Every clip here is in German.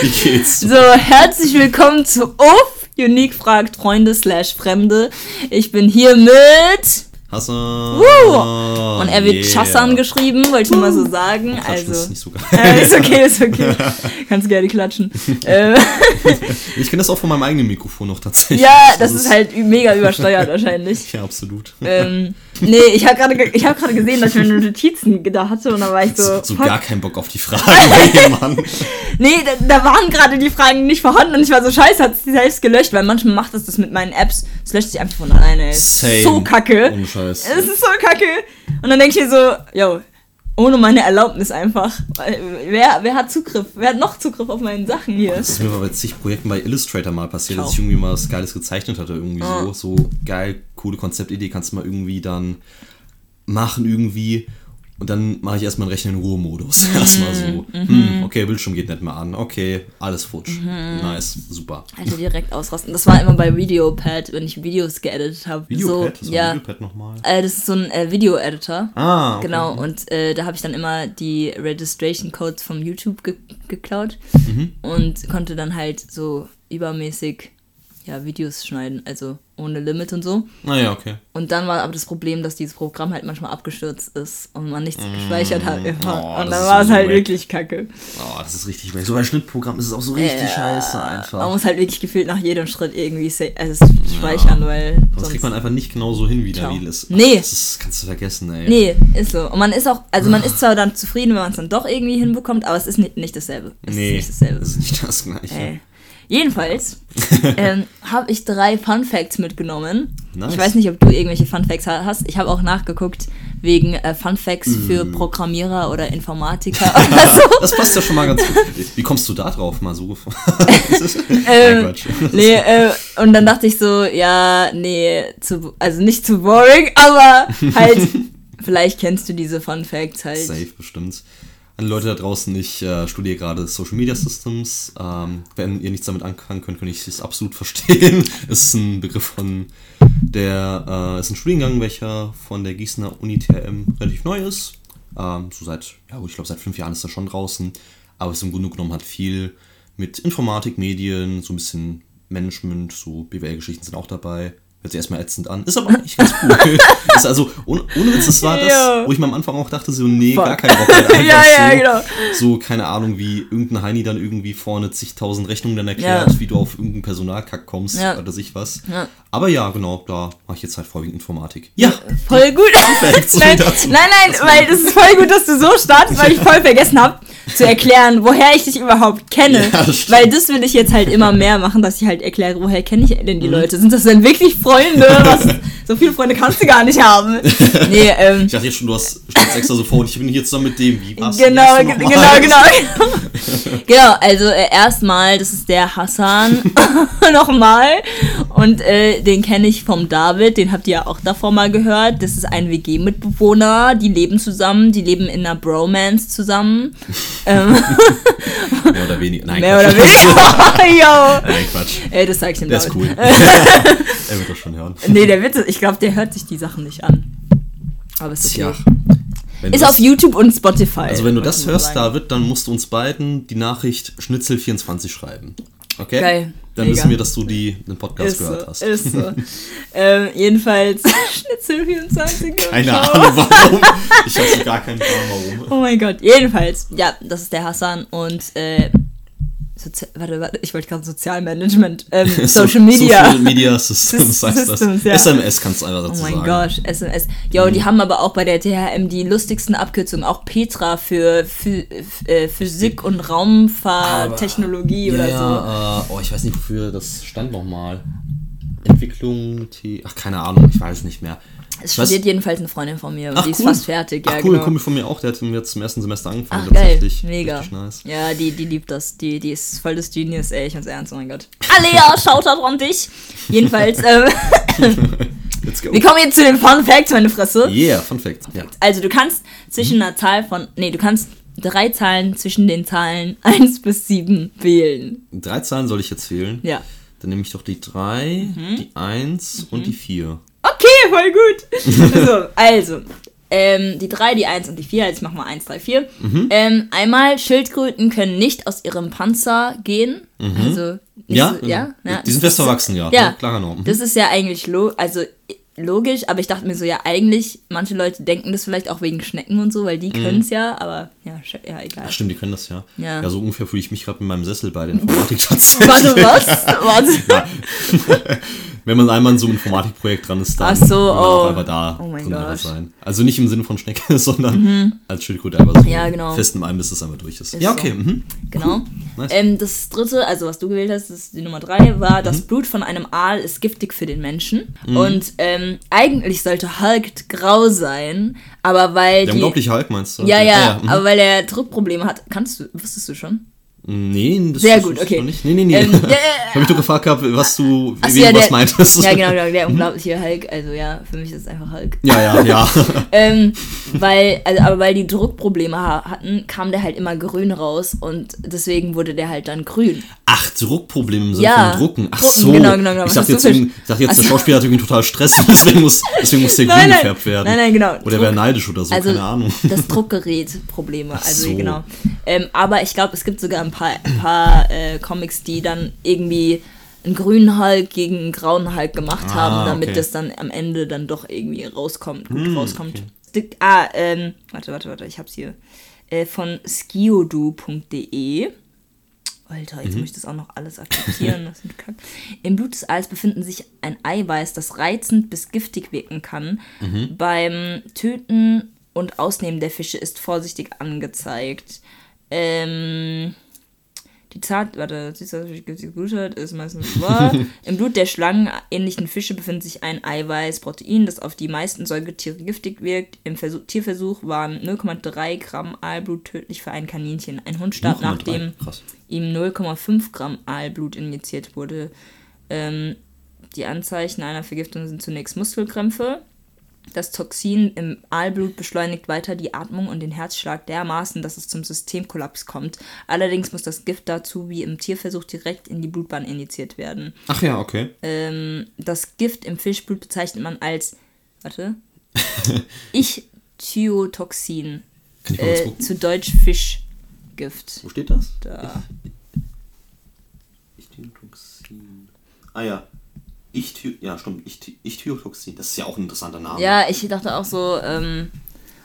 Wie geht's? So, herzlich willkommen zu UF, Unique fragt Freunde slash Fremde. Ich bin hier mit... Hassan. Woo! Und er wird Yeah. Chassan geschrieben, wollte ich nur mal so sagen. Klatschen Also, ist nicht so geil. äh, ist okay, ist okay. Kannst gerne klatschen. äh, Ich kenne das auch von meinem eigenen Mikrofon noch tatsächlich. ja, das ist halt mega übersteuert wahrscheinlich. Ja, absolut. Ähm, nee, ich habe gerade ge- ich hab gerade gesehen, dass ich meine Notizen da hatte und da war ich so. so so gar keinen Bock auf die Frage bei jemandem. Nee, da, da waren gerade die Fragen nicht vorhanden und ich war so scheiße, hat sie selbst gelöscht, weil manchmal macht das das mit meinen Apps. Es löscht sich einfach von alleine. ey. Es ist Same. So kacke. Ohne Scheiß. Es ist so kacke. Und dann denke ich mir so, yo, ohne meine Erlaubnis einfach. Wer, wer hat Zugriff? Wer hat noch Zugriff auf meine Sachen hier? Das ist mir mal bei zig Projekten bei Illustrator mal passiert, dass Ciao. ich irgendwie mal was Geiles gezeichnet hatte. Irgendwie Ah. so, so geil, coole Konzeptidee kannst du mal irgendwie dann machen irgendwie. Und dann mache ich erstmal einen Rechner in Ruhemodus. Mhm. Erstmal so, hm, okay, Bildschirm geht nicht mehr an. Okay, alles futsch. Mhm. Nice, super. Also direkt ausrasten. Das war immer bei Videopad, wenn ich Videos geeditet habe. Videopad? So, Was ja. Videopad nochmal? Äh, das ist so ein äh, Video-Editor. Ah, okay. Genau, und äh, da habe ich dann immer die Registration Codes vom YouTube ge geklaut Mhm. und konnte dann halt so übermäßig ja, Videos schneiden, also ohne Limit und so. Naja, okay. Und dann war aber das Problem, dass dieses Programm halt manchmal abgestürzt ist und man nichts gespeichert hat. Immer. Oh, und dann war es sowieso halt wack. wirklich kacke. Oh, das ist richtig wack. So bei Schnittprogramm ist es auch so richtig Ja, scheiße Man einfach. muss halt wirklich gefühlt nach jedem Schritt irgendwie also es speichern, weil Das kriegt man einfach nicht genau so hin, wie der. Reel ist. Nee. Das ist, kannst du vergessen, ey. Nee, ist so. Und man ist auch, also man ist zwar dann zufrieden, wenn man es dann doch irgendwie hinbekommt, aber es ist nicht, nicht dasselbe. Es Nee, ist nicht dasselbe. das ist nicht das Gleiche. Ey. Jedenfalls ähm, habe ich drei Fun Facts mitgenommen. Nice. Ich weiß nicht, ob du irgendwelche Fun Facts ha- hast. Ich habe auch nachgeguckt wegen äh, Fun Facts für Mm. Programmierer oder Informatiker oder so. Das passt ja schon mal ganz gut. Wie kommst du da drauf, mal so? Ähm, nee, äh, und dann dachte ich so, ja, nee, zu, also nicht zu boring, aber halt, vielleicht kennst du diese Fun Facts halt. Safe, bestimmt. An Leute da draußen, ich äh, studiere gerade Social Media Systems. Ähm, wenn ihr nichts damit anfangen könnt, könnt ich es absolut verstehen. es ist ein Begriff von der, äh, ist ein Studiengang, welcher von der Gießener Uni TRM relativ neu ist. Ähm, so seit, ja, ich glaube, seit fünf Jahren ist er schon draußen. Aber es im Grunde genommen hat viel mit Informatik, Medien, so ein bisschen Management, so BWL-Geschichten sind auch dabei. Hört sich erstmal ätzend an. Ist aber eigentlich ganz cool. ist also, ohne, ohne Witz, das war das, Ja. wo ich mir am Anfang auch dachte, so, nee, Fuck. gar kein Bock. Halt Ja, ja, so, genau. So, keine Ahnung, wie irgendein Heini dann irgendwie vorne zigtausend Rechnungen dann erklärt, Ja. wie du auf irgendeinen Personalkack kommst Ja. oder sich was. Ja. Aber ja, genau, da mache ich jetzt halt vorwiegend Informatik. Ja, Voll gut. Nein, nein, nein, weil das ist voll gut, dass du so startest, weil ich voll vergessen habe zu erklären, woher ich dich überhaupt kenne. Ja, das weil das will ich jetzt halt immer mehr machen, dass ich halt erkläre, woher kenne ich denn die Mhm. Leute? Sind das denn wirklich Freunde? Was, so viele Freunde kannst du gar nicht haben. Nee, ähm, ich dachte jetzt schon, du hast stellst extra so vor ich bin hier zusammen mit dem. Wie war's? Genau, genau, genau. genau, also äh, erstmal, das ist der Hassan nochmal. Und äh, den kenne ich vom David, den habt ihr ja auch davor mal gehört. Das ist ein WG-Mitbewohner, die leben zusammen, die leben in einer Bromance zusammen. ähm, Mehr oder weniger. Nein, mehr oder Quatsch. weniger. Yo. Nein, Quatsch. Ey, das zeig ich dem Der ist David. cool. er wird das schon hören. Nee, der Witz ist, ich glaube, der hört sich die Sachen nicht an. Aber ist okay. Tja. Ist auf YouTube und Spotify. Also wenn du das hörst. David, dann musst du uns beiden die Nachricht Schnitzel24 schreiben. Okay? Geil. Dann Mega. wissen wir, dass du die den Podcast Ist gehört so, hast. ist so. ähm, jedenfalls Schnitzel 24. Keine. Ahnung warum. Ich habe gar keinen Plan warum. Oh mein Gott. Jedenfalls, ja, das ist der Hassan und äh, Sozi warte, warte, ich wollte gerade Sozialmanagement, ähm, So- Social Media. Social Media Systems heißt Systems, das. ja. SMS kannst du einfach Oh dazu mein sagen. Gott, SMS. Jo, die haben aber auch bei der THM die lustigsten Abkürzungen. Auch Petra für Phy Ph- äh, Physik und Raumfahrttechnologie oder so. ja, Äh, oh, ich weiß nicht, wofür das stand nochmal. Entwicklung, T ach, keine Ahnung, ich weiß nicht mehr. Es Was? studiert jedenfalls eine Freundin von mir und Ach, die ist cool. fast fertig. Ja, Ach cool, genau. ein Kumpel von mir auch, der hat jetzt zum ersten Semester angefangen. Ach geil, mega. Richtig nice. Ja, die, die liebt das. Die, die ist voll des Genius, ey, ich find's ernst, oh mein Gott. Alea, Shoutout an dich. Jedenfalls, ähm, Let's go. wir kommen jetzt zu den Fun Facts, meine Fresse. Yeah, Fun Fact. Ja. Also du kannst zwischen einer Zahl von, nee, du kannst drei Zahlen zwischen den Zahlen 1 bis 7 wählen. Drei Zahlen soll ich jetzt wählen. Ja. Dann nehme ich doch die 3, Mhm. die 1 und die 4. Okay, voll gut. so, also, Ähm, die 3, die 1 und die 4, jetzt machen wir 1, 3, 4. Mhm. Ähm, einmal, Schildkröten können nicht aus ihrem Panzer gehen. Also, Mhm. Ja, so, ja, ja. die sind fest verwachsen, ja. Ja, Klarer Norm. Mhm. das ist ja eigentlich lo also logisch, aber ich dachte mir so, ja, eigentlich, manche Leute denken das vielleicht auch wegen Schnecken und so, weil die können es ja, aber ja, ja, egal. Ach, stimmt, die können das ja. Ja. So ungefähr fühle ich mich gerade mit meinem Sessel bei den Informatikplatz. Warte, was? Warte. Wenn man einmal in so einem Informatikprojekt dran ist, dann Ach so, will man auch oh. einfach da Oh drin. Mhm. sein. Also nicht im Sinne von Schnecke, sondern als Schildkröte einfach so Ja, genau. fest im Ein, bis es einfach durch ist. Ist ja, so. okay. Mhm. Genau. Nice. Ähm, das dritte, also was du gewählt hast, das ist die Nummer drei, war, Mhm. das Blut von einem Aal ist giftig für den Menschen. Und ähm, eigentlich sollte Hulk grau sein, aber weil Der die. unglaubliche Hulk meinst du? Ja, Okay. ja, mhm. aber weil er Druckprobleme hat. Kannst du, wusstest du schon? Nee, das Sehr das gut, ich okay. Nicht. Nee, nee, nee. Ähm, ja, ja, ich habe mich doch gefragt gehabt, was du, Ach wie ja, du was der- meintest. Ja, genau, genau, der unglaubliche Hulk. Also ja, für mich ist es einfach Hulk. Ja, ja, ja. Ähm, weil, also, aber weil die Druckprobleme ha hatten, kam der halt immer grün raus und deswegen wurde der halt dann grün. Ach, Druckprobleme im Sinne Ja, von Drucken. Ach so. genau, genau, genau. Ich dachte jetzt, ich dachte jetzt der Also- Schauspieler hat irgendwie total Stress, deswegen muss, deswegen muss der grün Nein, nein. gefärbt werden. Nein, nein, genau. Oder er wäre neidisch oder so, Also keine Ahnung. das Druckgerät Probleme. Also so. genau. Ähm, aber ich glaube, es gibt sogar ein paar, ein paar äh, Comics, die dann irgendwie einen grünen Hulk gegen einen grauen Hulk gemacht Ah, haben, damit okay. das dann am Ende dann doch irgendwie rauskommt, gut Hm, rauskommt. Sti- Ah, ähm, warte, warte, warte, ich hab's hier. Äh, von skiodu.de. Alter, jetzt muss ich das auch noch alles akzeptieren. Das ist Kack. Im Blut des Aals befinden sich ein Eiweiß, das reizend bis giftig wirken kann. Beim Töten und Ausnehmen der Fische ist vorsichtig angezeigt. Ähm, die Zart, warte, hat, ist meistens wahr. Im Blut der schlangenähnlichen Fische befindet sich ein Eiweiß, Protein, das auf die meisten Säugetiere giftig wirkt. Im Versuch, Tierversuch waren 0,3 Gramm Aalblut tödlich für ein Kaninchen. Ein Hund starb, 0,3, nachdem krass. ihm 0,5 Gramm Aalblut injiziert wurde. Ähm, die Anzeichen einer Vergiftung sind zunächst Muskelkrämpfe. Das Toxin im Aalblut beschleunigt weiter die Atmung und den Herzschlag dermaßen, dass es zum Systemkollaps kommt. Allerdings muss das Gift dazu wie im Tierversuch direkt in die Blutbahn injiziert werden. Ach ja, okay. Ähm, das Gift im Fischblut bezeichnet man als, warte, Ichthyotoxin, Kann ich mal äh, zu Deutsch Fischgift. Wo steht das? Da. Ichthyotoxin. Ah ja. Ichthy ja, stimmt. Ichthi Ichthyotoxin. Das ist ja auch ein interessanter Name. Ja, ich dachte auch so, ähm,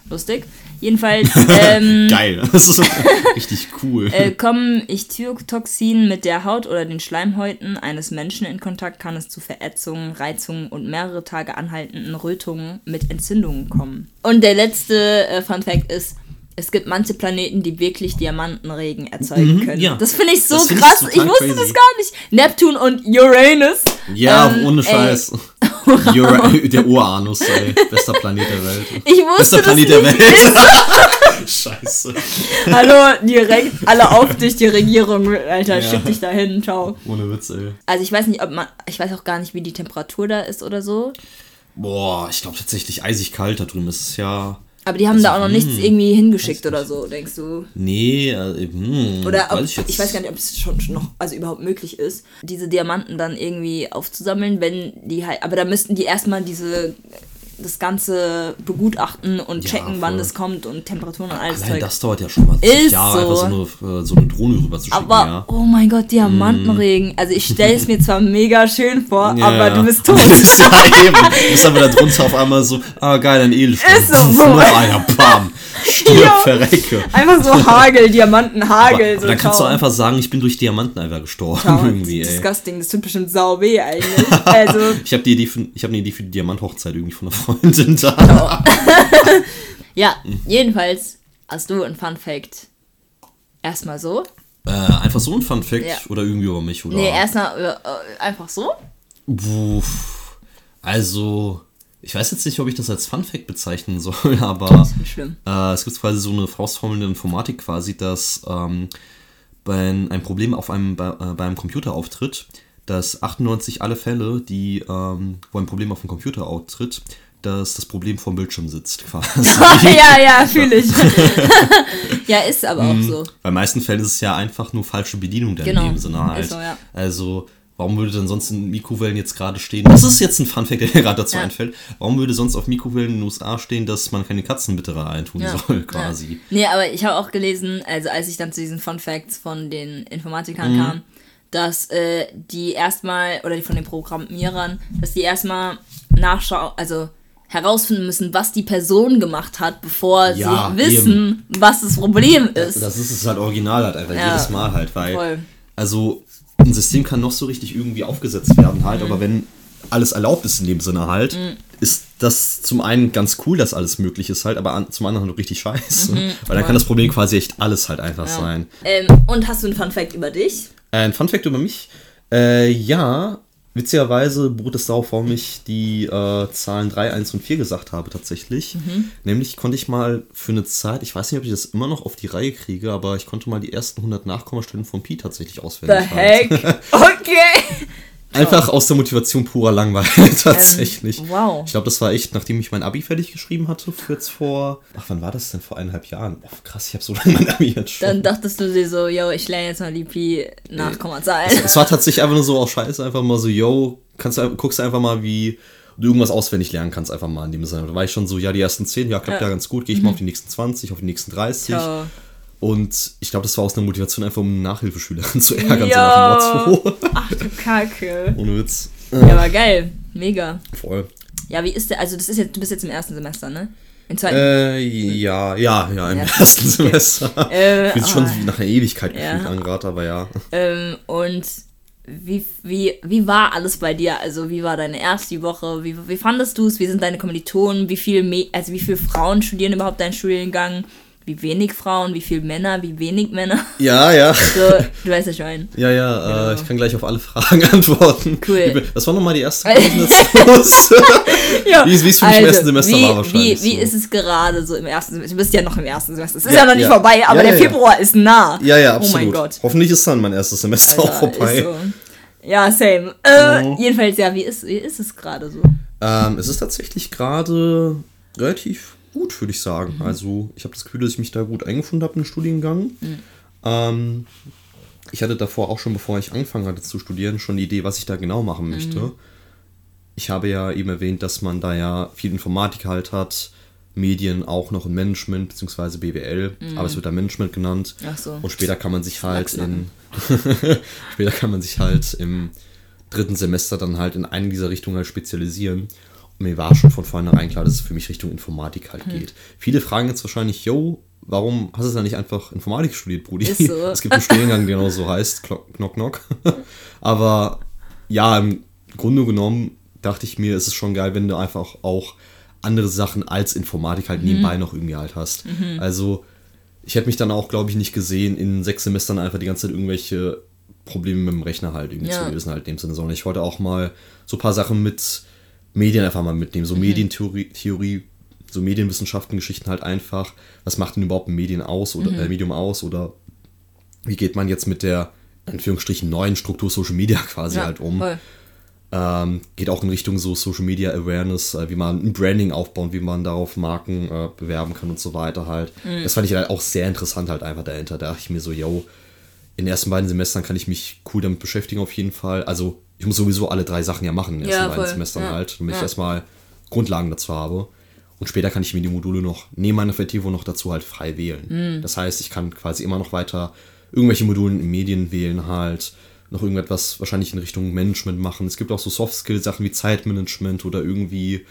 lustig. Jedenfalls ähm, Geil. Das ist richtig cool. äh, kommen Ichthyotoxin mit der Haut oder den Schleimhäuten eines Menschen in Kontakt, kann es zu Verätzungen, Reizungen und mehrere Tage anhaltenden Rötungen mit Entzündungen kommen. Und der letzte äh, Fun Fact ist, es gibt manche Planeten, die wirklich Diamantenregen erzeugen können. Mhm, ja. Das finde ich so find krass. Ich, wusste crazy. das gar nicht. Neptun und Uranus. ja, ähm, ohne Scheiß. Ura der Uranus, ey. Bester Planet der Welt. Ich wusste Bester Planet der Welt. Scheiße. Hallo, direkt alle auf dich, die Regierung, Alter, Ja. schick dich dahin, ciao. Ohne Witz, ey. Also ich weiß nicht, ob man, ich weiß auch gar nicht, wie die Temperatur da ist oder so. Boah, ich glaube tatsächlich eisig kalt da drüben. ist es ja. Aber die haben da auch noch nichts hm, irgendwie hingeschickt oder so, denkst du? Nee, äh, hm, Oder ob, weiß ich, ich, jetzt. weiß gar nicht, ob es schon schon noch, also überhaupt möglich ist, diese Diamanten dann irgendwie aufzusammeln, wenn die halt, aber da müssten die erstmal diese, das Ganze begutachten und Ja, checken, wann voll. das kommt und Temperaturen und alles Allein Zeug. das dauert ja schon mal Ist zig Jahre, so. einfach so eine, äh, so eine Drohne rüber zu schicken, Aber, ja. oh mein Gott, Diamantenregen. Also ich stelle es mir zwar mega schön vor, Ja, aber du bist tot. ja, eben. Ist aber da drunter auf einmal so, ah geil, ein Edelstein. Ist so. Noch einer, bam. Stirb, verrecke. Einfach so Hagel, Diamantenhagel. Aber, so dann kannst du einfach sagen, ich bin durch Diamanten einfach gestorben. Ciao. irgendwie, ey. Disgusting, das tut bestimmt sau weh eigentlich. Also, Ich habe hab eine Idee für die Diamanthochzeit irgendwie von einer Freundin da. ja, jedenfalls hast du ein Fun Fact. Erstmal so. Äh, einfach so ein Fun Fact Ja. oder irgendwie über mich oder. Nee, erstmal äh, äh, einfach so. Puh, also, ich weiß jetzt nicht, ob ich das als Fun Fact bezeichnen soll, aber äh, es gibt quasi so eine Faustformel in der Informatik quasi, dass ähm, wenn ein Problem auf einem, bei, äh, bei einem Computer auftritt, dass 98 alle Fälle, die, ähm, wo ein Problem auf dem Computer auftritt, dass das Problem vom Bildschirm sitzt quasi. ja, ja, fühle ich. ja, ist aber auch so. Bei meisten Fällen ist es ja einfach nur falsche Bedienung dann Genau, in dem Sinne halt. ist so, ja. Also, Warum würde denn sonst in Mikrowellen jetzt gerade stehen? Das ist jetzt ein Funfact, der mir gerade dazu Ja. einfällt. Warum würde sonst auf Mikrowellen in den USA stehen, dass man keine Katzenbitter reintun Ja. soll, quasi? Ja. Nee, aber ich habe auch gelesen, also als ich dann zu diesen Fun Facts von den Informatikern Mhm. kam, dass äh, die erstmal, oder die von den Programmierern, dass die erstmal nachschauen, also herausfinden müssen, was die Person gemacht hat, bevor Ja, sie wissen, was das Problem ist. Das ist es halt original halt einfach, Ja. jedes Mal halt, weil, Voll. also ein System kann noch so richtig irgendwie aufgesetzt werden halt, Mhm. aber wenn alles erlaubt ist in dem Sinne halt, ist das zum einen ganz cool, dass alles möglich ist halt, aber an, zum anderen halt richtig scheiße. Mhm. Weil dann kann das Problem quasi echt alles halt einfach sein. Ähm, und hast du einen Fun Fact über dich? Ein Funfact über mich. Äh, ja, witzigerweise beruht es darauf, warum ich die äh, Zahlen 3, 1 und 4 gesagt habe tatsächlich. Mhm. Nämlich konnte ich mal für eine Zeit, ich weiß nicht, ob ich das immer noch auf die Reihe kriege, aber ich konnte mal die ersten 100 Nachkommastellen von Pi tatsächlich The auswendig heck? Okay. Einfach aus der Motivation purer Langweil tatsächlich. Ähm, wow. Ich glaube, das war echt, nachdem ich mein Abi fertig geschrieben hatte, jetzt vor, ach, wann war das denn? Vor eineinhalb Jahren. Boah, krass, ich habe so lange mein Abi jetzt schon. Dann dachtest du dir so, yo, ich lerne jetzt mal die Pi Nachkommazahlen. Es war tatsächlich einfach nur so auch scheiße, einfach mal so, yo, kannst du, guckst du einfach mal, wie du irgendwas auswendig lernen kannst, einfach mal in dem Sinne. Da war ich schon so, ja, die ersten 10, ja, klappt ja, Ja. ganz gut, gehe ich mal auf die nächsten 20, auf die nächsten 30. Ciao. Und ich glaube, das war aus einer Motivation einfach, um eine Nachhilfeschülerin zu ärgern, so dem Motto. Ach du Kacke. Ohne Witz. Ja, aber geil. Mega. Voll. Ja, wie ist der, also das ist jetzt, du bist jetzt im ersten Semester, ne? Im zweiten? Äh, ja, ja, ja, im Ja. ersten Semester. Äh, Fühlt sich schon wie nach einer Ewigkeit Ja. gefühlt an gerade, aber ja. Ähm, und wie, wie, wie war alles bei dir? Also wie war deine erste Woche? Wie, wie fandest du es? Wie sind deine Kommilitonen? Wie viel Me also wie viele Frauen studieren überhaupt deinen Studiengang? Wie wenig Frauen? Wie viele Männer? Wie wenig Männer? Ja, ja. So, du weißt ja schon. Ja, ja, äh, Genau. ich kann gleich auf alle Fragen antworten. Cool. Was war nochmal die erste? Ja, Wie es- für mich im ersten Semester wie, war wahrscheinlich Wie, wie so. ist es gerade so im ersten Semester? Du bist ja noch im ersten Semester. Es ist Ja, ja, noch nicht ja. vorbei, aber der. Februar ist nah. ja, ja, Oh absolut. mein Gott. Hoffentlich ist dann mein erstes Semester auch Alter, vorbei. so. Ja, same. Äh, Mhm. Jedenfalls, ja, wie ist, wie ist es gerade so? Ähm, es ist tatsächlich gerade relativ gut, würde ich sagen. Mhm. Also, ich habe das Gefühl, dass ich mich da gut eingefunden habe in den Studiengang. Mhm. Ähm, ich hatte davor auch schon, bevor ich angefangen hatte zu studieren, schon die Idee, was ich da genau machen möchte. Mhm. Ich habe ja eben erwähnt, dass man da ja viel Informatik halt hat, Medien auch noch in Management bzw. BWL, aber es wird da Management genannt. Mhm. Ach so. Und später kann man sich halt in später kann man sich halt im dritten Semester dann halt in eine dieser Richtungen halt spezialisieren. Mir war schon von vornherein klar, dass es für mich Richtung Informatik halt Hm. geht. Viele fragen jetzt wahrscheinlich, yo, warum hast du dann nicht einfach Informatik studiert, Brudi? So. Es gibt einen Studiengang, der genau so heißt, Knock Knock. Aber ja, im Grunde genommen dachte ich mir, es ist schon geil, wenn du einfach auch andere Sachen als Informatik halt Mhm. nebenbei noch irgendwie halt hast. Also ich hätte mich dann auch, glaube ich, nicht gesehen, in sechs Semestern einfach die ganze Zeit irgendwelche Probleme mit dem Rechner halt irgendwie Ja. zu lösen, halt in dem Sinne, sondern ich wollte auch mal so ein paar Sachen mit Medien einfach mal mitnehmen, so Medientheorie, Theorie, so Medienwissenschaften, Geschichten halt einfach. Was macht denn überhaupt ein Medien aus oder äh, Medium aus oder wie geht man jetzt mit der Anführungsstrichen neuen Struktur Social Media quasi halt um? Ähm, geht auch in Richtung so Social Media Awareness, äh, wie man ein Branding aufbauen, wie man darauf Marken äh, bewerben kann und so weiter halt. Das fand ich halt auch sehr interessant halt einfach dahinter. Da dachte ich mir so, yo, in den ersten beiden Semestern kann ich mich cool damit beschäftigen auf jeden Fall. Also ich muss sowieso alle drei Sachen ja machen in den Ja, ersten beiden. Semestern Ja. halt, damit ich Ja. erstmal Grundlagen dazu habe. Und später kann ich mir die Module noch neben meiner Vertiefung noch dazu halt frei wählen. Mhm. Das heißt, ich kann quasi immer noch weiter irgendwelche Modulen in Medien wählen halt, noch irgendetwas wahrscheinlich in Richtung Management machen. Es gibt auch so Soft-Skill-Sachen wie Zeitmanagement oder irgendwie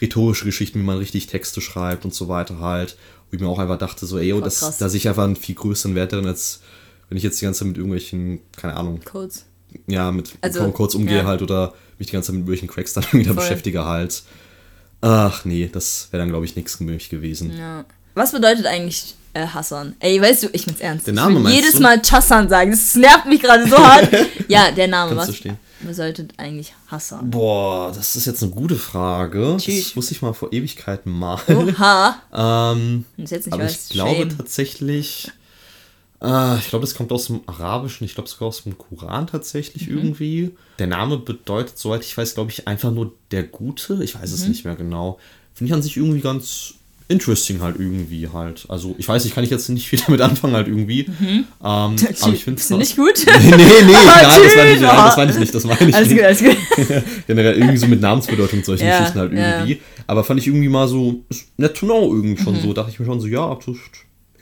rhetorische Geschichten, wie man richtig Texte schreibt und so weiter halt. Wo ich mir auch einfach dachte, so, ey, yo, das, da sehe ich einfach einen viel größeren Wert drin, als wenn ich jetzt die ganze Zeit mit irgendwelchen, keine Ahnung, Codes. Ja, mit Also, kurz umgehe ja. halt oder mich die ganze Zeit mit irgendwelchen Cracks dann wieder Voll. beschäftige halt. Ach nee, das wäre dann, glaube ich, nichts für mich gewesen. Ja. Was bedeutet eigentlich äh, Hassan? Ey, weißt du, ich bin's ernst. Der Name ich will jedes du? Mal Chassan sagen. Das nervt mich gerade so hart. ja, der Name. Kannst du Was stehen. bedeutet eigentlich Hassan? Boah, das ist jetzt eine gute Frage. Tschüss. Das wusste ich mal vor Ewigkeiten mal. Oha. ähm, du jetzt nicht aber weißt, ich glaube shame. tatsächlich, äh, ich glaube, das kommt aus dem Arabischen, ich glaube sogar aus dem Koran tatsächlich Mhm. irgendwie. Der Name bedeutet, soweit ich weiß, glaube ich, einfach nur der Gute. Ich weiß Mhm. es nicht mehr genau. Finde ich an sich irgendwie ganz interesting halt irgendwie halt. Also ich weiß, ich kann ich jetzt nicht viel damit anfangen halt irgendwie. Ähm, aber ich finde es nicht gut. Nee, nee, nee, nein, das meine ich, nein, das meine ich nicht, das meine ich Alles nicht. gut, alles gut. Generell irgendwie so mit Namensbedeutung solchen Ja, Geschichten halt ja. irgendwie. Aber fand ich irgendwie mal so, nett to know irgendwie Mhm. schon so. Dachte ich mir schon so, ja, das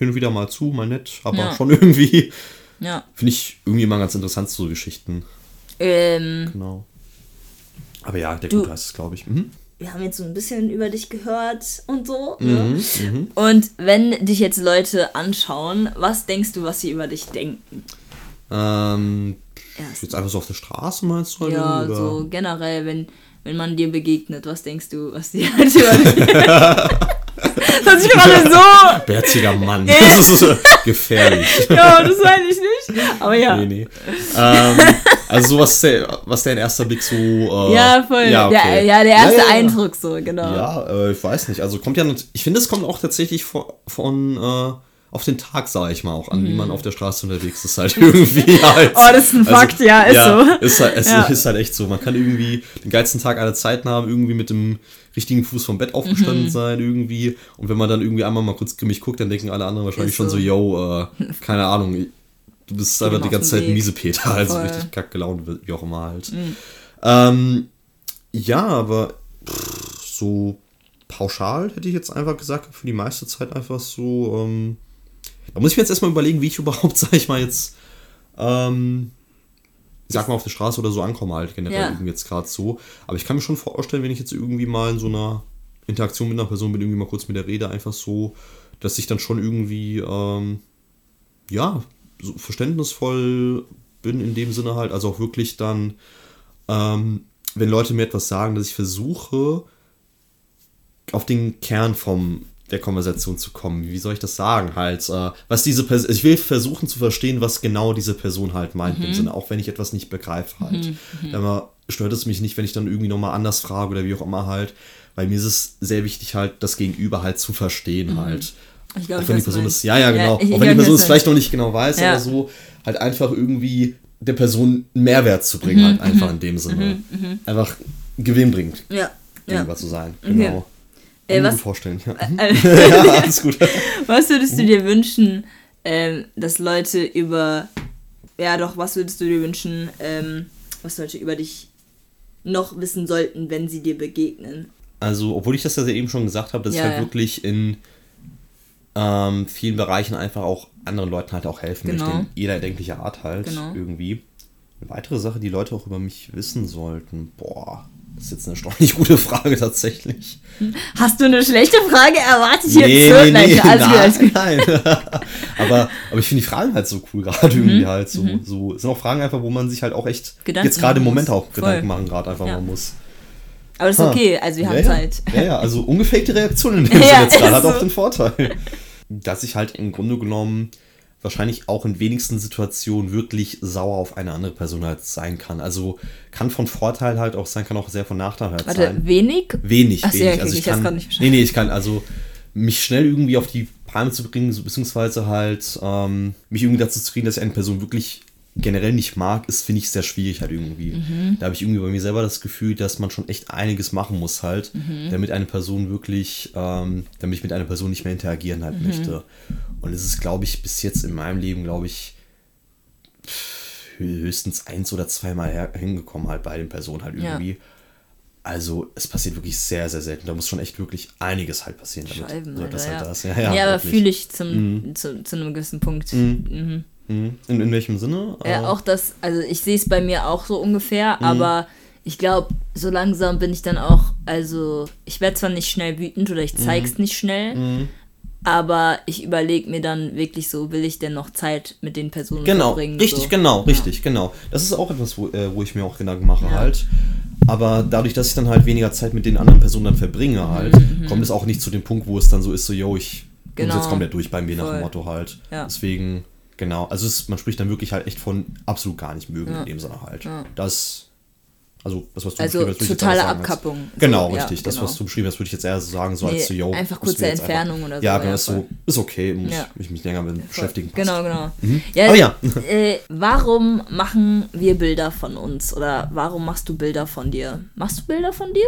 hin und wieder mal zu, mal nett, aber Ja. schon irgendwie. Ja. Finde ich irgendwie mal ganz interessant, so Geschichten. Ähm, Genau. Aber ja, der Gute heißt es, glaube ich. Mhm. wir haben jetzt so ein bisschen über dich gehört und so. Mhm. Ne? Und wenn dich jetzt Leute anschauen, was denkst du, was sie über dich denken? Ähm, Erst. jetzt einfach so auf der Straße meinst du? halt Ja, oder? so generell, wenn, wenn man dir begegnet, was denkst du, was die halt über dich Das ist gerade so. Bärtiger Mann. Das ist so gefährlich. Ja, das meine ich nicht. Aber ja. Nee, nee. Ähm, also so was der, was der in erster Blick so. Äh, Ja, voll. Ja, okay. der, ja, der erste Ja, ja, ja. Eindruck so, genau. Ja, äh, ich weiß nicht. Also kommt ja, ich finde, es kommt auch tatsächlich von, von äh, auf den Tag, sage ich mal, auch an, wie man auf der Straße unterwegs ist, halt irgendwie halt. Mhm. Oh, das ist ein Fakt, ja, ist so. Ist halt, es Ja. ist halt echt so. Man kann irgendwie den geilsten Tag aller Zeiten haben, irgendwie mit dem richtigen Fuß vom Bett aufgestanden Mhm. sein, irgendwie. Und wenn man dann irgendwie einmal mal kurz grimmig guckt, dann denken alle anderen wahrscheinlich Ist schon so, so. yo, äh, keine Ahnung, du bist einfach die ganze Zeit Weg. Miesepeter, also Voll. Mhm. richtig kack gelaunt, wie auch immer halt. Ähm, ja, aber pff, so pauschal hätte ich jetzt einfach gesagt, für die meiste Zeit einfach so, ähm, da muss ich mir jetzt erstmal überlegen, wie ich überhaupt, sag ich mal jetzt, ähm, ich sag mal auf der Straße oder so ankomme halt generell Ja. jetzt gerade so. Aber ich kann mir schon vorstellen, wenn ich jetzt irgendwie mal in so einer Interaktion mit einer Person bin, irgendwie mal kurz mit der Rede, einfach so, dass ich dann schon irgendwie, ähm, ja, so verständnisvoll bin in dem Sinne halt, also auch wirklich dann, ähm, wenn Leute mir etwas sagen, dass ich versuche, auf den Kern vom der Konversation zu kommen. Wie soll ich das sagen? Halt, äh, was diese Person, ich will versuchen zu verstehen, was genau diese Person halt meint, im Sinne, auch wenn ich etwas nicht begreife halt. Aber stört es mich nicht, wenn ich dann irgendwie nochmal anders frage oder wie auch immer halt, weil mir ist es sehr wichtig halt, das Gegenüber halt zu verstehen halt. Ich glaub, auch wenn die Person du ja, ja, genau. Ja, auch wenn die Person es vielleicht noch nicht genau weiß, Ja. aber so halt einfach irgendwie der Person einen Mehrwert zu bringen, Mhm, halt einfach in dem Sinne. Einfach gewinnbringend ja. gegenüber zu sein. Genau. Äh, ich was- gut vorstellen. Ja. Äh, ja, alles gut. Was würdest du dir wünschen, ähm, dass Leute über. Ja, doch, was würdest du dir wünschen, ähm, was Leute über dich noch wissen sollten, wenn sie dir begegnen? Also, obwohl ich das ja eben schon gesagt habe, dass ich Ja, halt ja. wirklich in ähm, vielen Bereichen einfach auch anderen Leuten halt auch helfen Genau. möchte. In jeder erdenkliche Art halt Genau. irgendwie. Eine weitere Sache, die Leute auch über mich wissen sollten. Boah, das ist jetzt eine erstaunlich gute Frage tatsächlich. Hast du eine schlechte Frage erwartet? Hier Nee, nee, Nein, nee, gut. nein, nein. aber, aber ich finde die Fragen halt so cool gerade Mhm, irgendwie halt so, so. Es sind auch Fragen einfach, wo man sich halt auch echt Gedanken jetzt gerade im Moment muss. auch Voll. Gedanken machen gerade einfach Ja. mal muss. Aber das ist okay, also wir haben ja, Zeit. Ja, ja, also ungefakte Reaktion in dem Ja, jetzt gerade ist hat so. auch den Vorteil. Dass ich halt im Grunde genommen wahrscheinlich auch in wenigsten Situationen wirklich sauer auf eine andere Person halt sein kann. Also kann von Vorteil halt auch sein, kann auch sehr von Nachteil halt Warte, sein. wenig? Wenig, Ach wenig. ja, okay, also ich ich kann, grad nicht nee, nee, ich kann also mich schnell irgendwie auf die Palme zu bringen, beziehungsweise halt ähm, mich irgendwie dazu zu kriegen, dass ich eine Person wirklich generell nicht mag, ist, finde ich, sehr schwierig halt irgendwie. Mhm. Da habe ich irgendwie bei mir selber das Gefühl, dass man schon echt einiges machen muss halt, Mhm. damit eine Person wirklich, ähm, damit ich mit einer Person nicht mehr interagieren Mhm. halt möchte. Und es ist, glaube ich, bis jetzt in meinem Leben, glaube ich, höchstens eins oder zweimal hingekommen halt bei den Personen halt Ja. irgendwie. Also es passiert wirklich sehr, sehr selten. Da muss schon echt wirklich einiges halt passieren, damit Scheiben, so, Alter, das halt ja. das. Ja, Ja, ja, aber fühle ich zum, zu, zu einem gewissen Punkt. Mhm. Mhm. In, in welchem Sinne? Ja, Äh, auch das, also ich sehe es bei mir auch so ungefähr, Mhm. aber ich glaube, so langsam bin ich dann auch, also ich werde zwar nicht schnell wütend oder ich Mhm. zeig's nicht schnell, aber ich überlege mir dann wirklich so, will ich denn noch Zeit mit den Personen Genau, verbringen? richtig, so. genau, richtig, genau. Das ist auch etwas, wo, äh, wo ich mir auch Gedanken mache Ja. halt. Aber dadurch, dass ich dann halt weniger Zeit mit den anderen Personen dann verbringe halt, kommt es auch nicht zu dem Punkt, wo es dann so ist, so, yo, ich Mhm, Genau. jetzt komplett durch bei mir nach Voll. dem Motto halt. Ja. Deswegen, genau, also es, man spricht dann wirklich halt echt von absolut gar nicht mögen Ja. in dem Sinne halt. Ja. Das, also das, was du Also beschrieben hast, totale Abkappung. So, Genau, ja, richtig. Das, genau. was du beschrieben hast, würde ich jetzt eher so sagen, so Nee, als so, yo. einfach kurze Entfernung oder so, Ja, ja, genau, ist so, ist okay, muss Ja. ich mich länger mit beschäftigen. passt. Genau, genau. Mhm. Ja, Aber ja. Äh, warum machen wir Bilder von uns? Oder warum machst du Bilder von dir? Machst du Bilder von dir?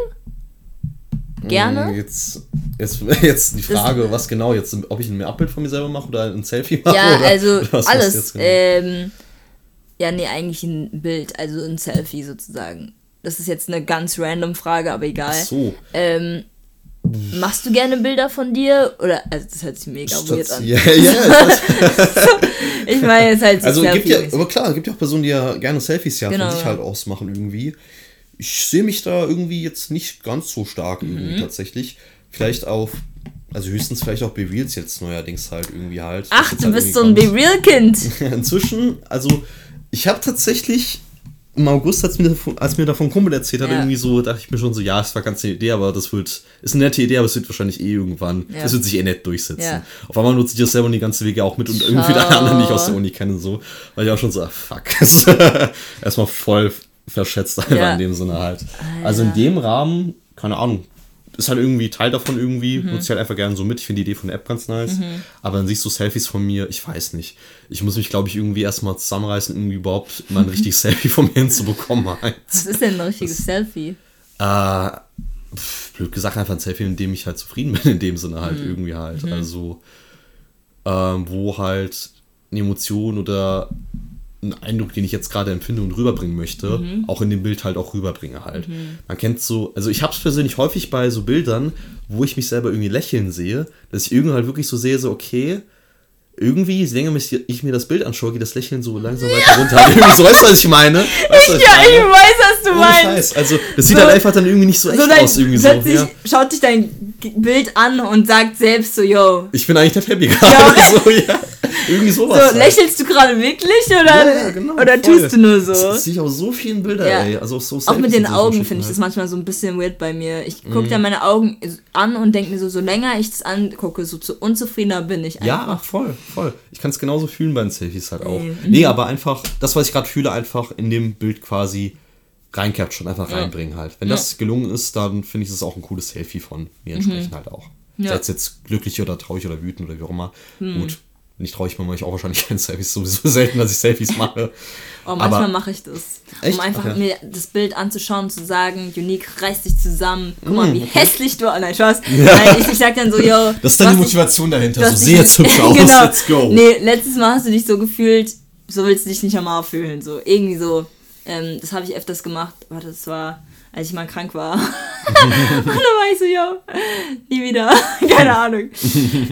Gerne? Mm, Jetzt Jetzt, jetzt die Frage, was genau jetzt, ob ich ein Abbild von mir selber mache oder ein Selfie mache? Ja, oder, also oder was alles. genau? Ähm, ja, nee, eigentlich ein Bild, also ein Selfie sozusagen. Das ist jetzt eine ganz random Frage, aber egal. Ach so. Ähm, machst du gerne Bilder von dir? Oder, also das hört sich mega weird an. Ja, ja, das- Ich meine jetzt halt so also gibt ja, aber klar, es gibt ja auch Personen, die ja gerne Selfies ja Genau, von sich ja. halt ausmachen irgendwie. Ich sehe mich da irgendwie jetzt nicht ganz so stark irgendwie Mhm. tatsächlich. Vielleicht auf, also höchstens vielleicht auch bei Reels jetzt neuerdings halt irgendwie halt. Ach, du halt bist so irgendwie ein. Be-Real-Kind. Inzwischen, also ich habe tatsächlich im August, als mir, davon- als mir davon Kumpel erzählt hat, Ja. irgendwie so, dachte ich mir schon so, ja, es war ganz eine Idee, aber das wird, ist eine nette Idee, aber es wird wahrscheinlich eh irgendwann, Ja. das wird sich eh nett durchsetzen. Ja. Auf einmal nutze ich das selber und die ganze Wege auch mit und irgendwie alle anderen, die ich aus der Uni kenne, so, weil ich auch schon so, ah, fuck, erstmal voll verschätzt einfach Ja. in dem Sinne halt. Also in dem Rahmen, keine Ahnung, ist halt irgendwie Teil davon irgendwie, Mhm. nutze ich halt einfach gerne so mit. Ich finde die Idee von der App ganz nice. Aber dann siehst du Selfies von mir, ich weiß nicht. Ich muss mich, glaube ich, irgendwie erstmal zusammenreißen, irgendwie überhaupt mal ein richtiges Selfie von mir hinzubekommen. Halt. Was ist denn ein richtiges Selfie? Äh, pf, blöd gesagt, einfach ein Selfie, in dem ich halt zufrieden bin, in dem Sinne halt irgendwie halt. Also, ähm, wo halt eine Emotion oder ein Eindruck, den ich jetzt gerade empfinde und rüberbringen möchte, auch in dem Bild halt auch rüberbringe halt. Man kennt so, also ich habe es persönlich häufig bei so Bildern, wo ich mich selber irgendwie lächeln sehe, dass ich irgendwie halt wirklich so sehe, so okay, irgendwie, je länger ich mir das Bild anschaue, geht das Lächeln so langsam weiter runter. Irgendwie so, weißt du, was ich meine? Weißt du, was ich Ja, ich weiß, was du Ohne meinst. Scheiß. Also, das sieht So- halt einfach dann irgendwie nicht so echt So dein, aus, irgendwie so. Ja. schaut dich dein Bild an und sagt selbst so, yo. Ich bin eigentlich der Happy gerade. so, ja. Irgendwie sowas. So, halt. lächelst du gerade wirklich oder, Ja, ja, genau, oder voll. tust du nur so? Das, das sehe ich auf so vielen Bildern, Ja. ey. Also auf so Auch mit den Mhm. Augen finde ich das halt. manchmal so ein bisschen weird bei mir. Ich gucke dann meine Augen an und denke mir so, so länger ich das angucke, so zu unzufriedener bin ich Ja, einfach. ach, voll, voll. Ich kann es genauso fühlen bei den Selfies halt auch. Mhm. Nee, aber einfach, das, was ich gerade fühle, einfach in dem Bild quasi reincapturen, einfach reinbringen halt. Wenn das gelungen ist, dann finde ich es auch ein cooles Selfie von mir entsprechend halt auch. Mhm. Ja. Sei es jetzt glücklich oder traurig oder wütend oder wie auch immer. Hm. Gut, nicht traurig mache ich auch wahrscheinlich keine Selfies, sowieso selten, dass ich Selfies mache. Oh, manchmal mache ich das. Echt? Um einfach Okay. mir das Bild anzuschauen und zu sagen, Unique, reiß dich zusammen. Guck mal, Mm, wie hässlich du. Nein, Spaß. Nein, ich, ich sag dann so, yo. Das ist dann die Motivation dahinter. du So, dich- jetzt hübsch aus, genau. let's go. Nee, letztes Mal hast du dich so gefühlt, so willst du dich nicht normal fühlen. So, irgendwie so. Ähm, das habe ich öfters gemacht. Warte, das war, als ich mal krank war. und dann war ich so, yo, nie wieder. Keine Ahnung.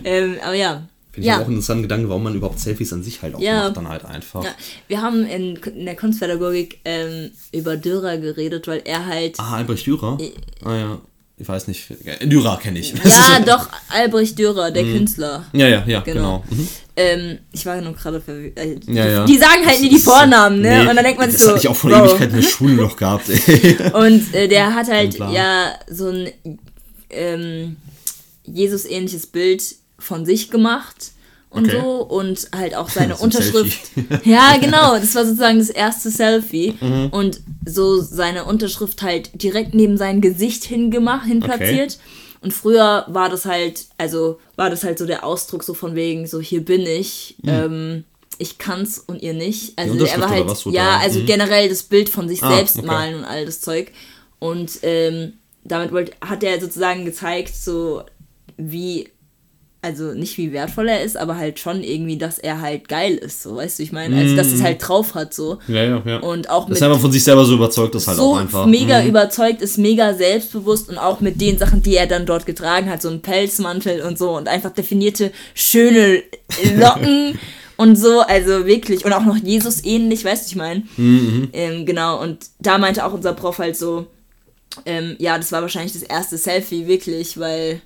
ähm, aber ja. Finde ich ja. aber auch einen interessanten Gedanke, warum man überhaupt Selfies an sich halt auch Ja. macht, dann halt einfach. Ja, wir haben in, in der Kunstpädagogik ähm, über Dürer geredet, weil er halt. Ah, Albrecht Dürer? Ah ja, ich weiß nicht. Dürer kenne ich. Ja, doch, Albrecht Dürer, der Künstler. Ja, ja, ja, Genau. genau. Mhm. Ähm, ich war nur gerade verwirrt. Äh, Ja, ja. Die sagen halt nie die Vornamen, ne? Nee, Und dann denkt man das so. hatte ich auch vor wow. Ewigkeit in der Schule noch gehabt, ey. Und äh, der hat halt ja so ein ähm, Jesus-ähnliches Bild von sich gemacht und Okay. so und halt auch seine Unterschrift. Ja, genau, das war sozusagen das erste Selfie Mhm. und so seine Unterschrift halt direkt neben sein Gesicht hingemacht, hinplatziert. Und früher war das halt, also war das halt so der Ausdruck so von wegen, so hier bin ich, ähm, ich kann's und ihr nicht. Also er Mhm. War halt, was, ja, also Mhm. generell das Bild von sich Ah, selbst okay. malen und all das Zeug. Und ähm, damit wollte, hat er sozusagen gezeigt, so wie, also nicht wie wertvoll er ist, aber halt schon irgendwie, dass er halt geil ist, so weißt du, ich meine, also dass es halt drauf hat, so. Ja, ja, ja. Und auch Dass mit er einfach von sich selber so überzeugt ist halt so auch einfach. mega Mhm. überzeugt ist, mega selbstbewusst und auch mit den Sachen, die er dann dort getragen hat, so ein Pelzmantel und so und einfach definierte, schöne Locken und so, also wirklich. Und auch noch Jesus ähnlich, weißt du, ich meine. Mhm, Ähm, genau, und da meinte auch unser Prof halt so, ähm, ja, das war wahrscheinlich das erste Selfie, wirklich, weil.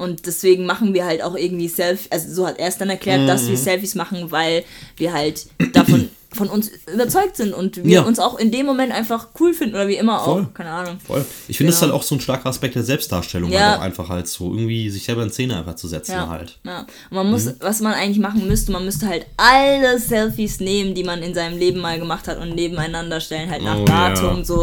Und deswegen machen wir halt auch irgendwie Selfie, also so hat er es dann erklärt, dass Mhm. wir Selfies machen, weil wir halt davon von uns überzeugt sind und wir Ja. uns auch in dem Moment einfach cool finden oder wie immer Voll. auch, keine Ahnung. Voll. Ich finde, Genau. halt auch so ein starker Aspekt der Selbstdarstellung, Ja. halt auch einfach halt so irgendwie sich selber in Szene einfach zu setzen Ja. halt. ja. Und man muss, Mhm. was man eigentlich machen müsste, man müsste halt alle Selfies nehmen, die man in seinem Leben mal gemacht hat und nebeneinander stellen, halt nach Oh, Datum ja. so.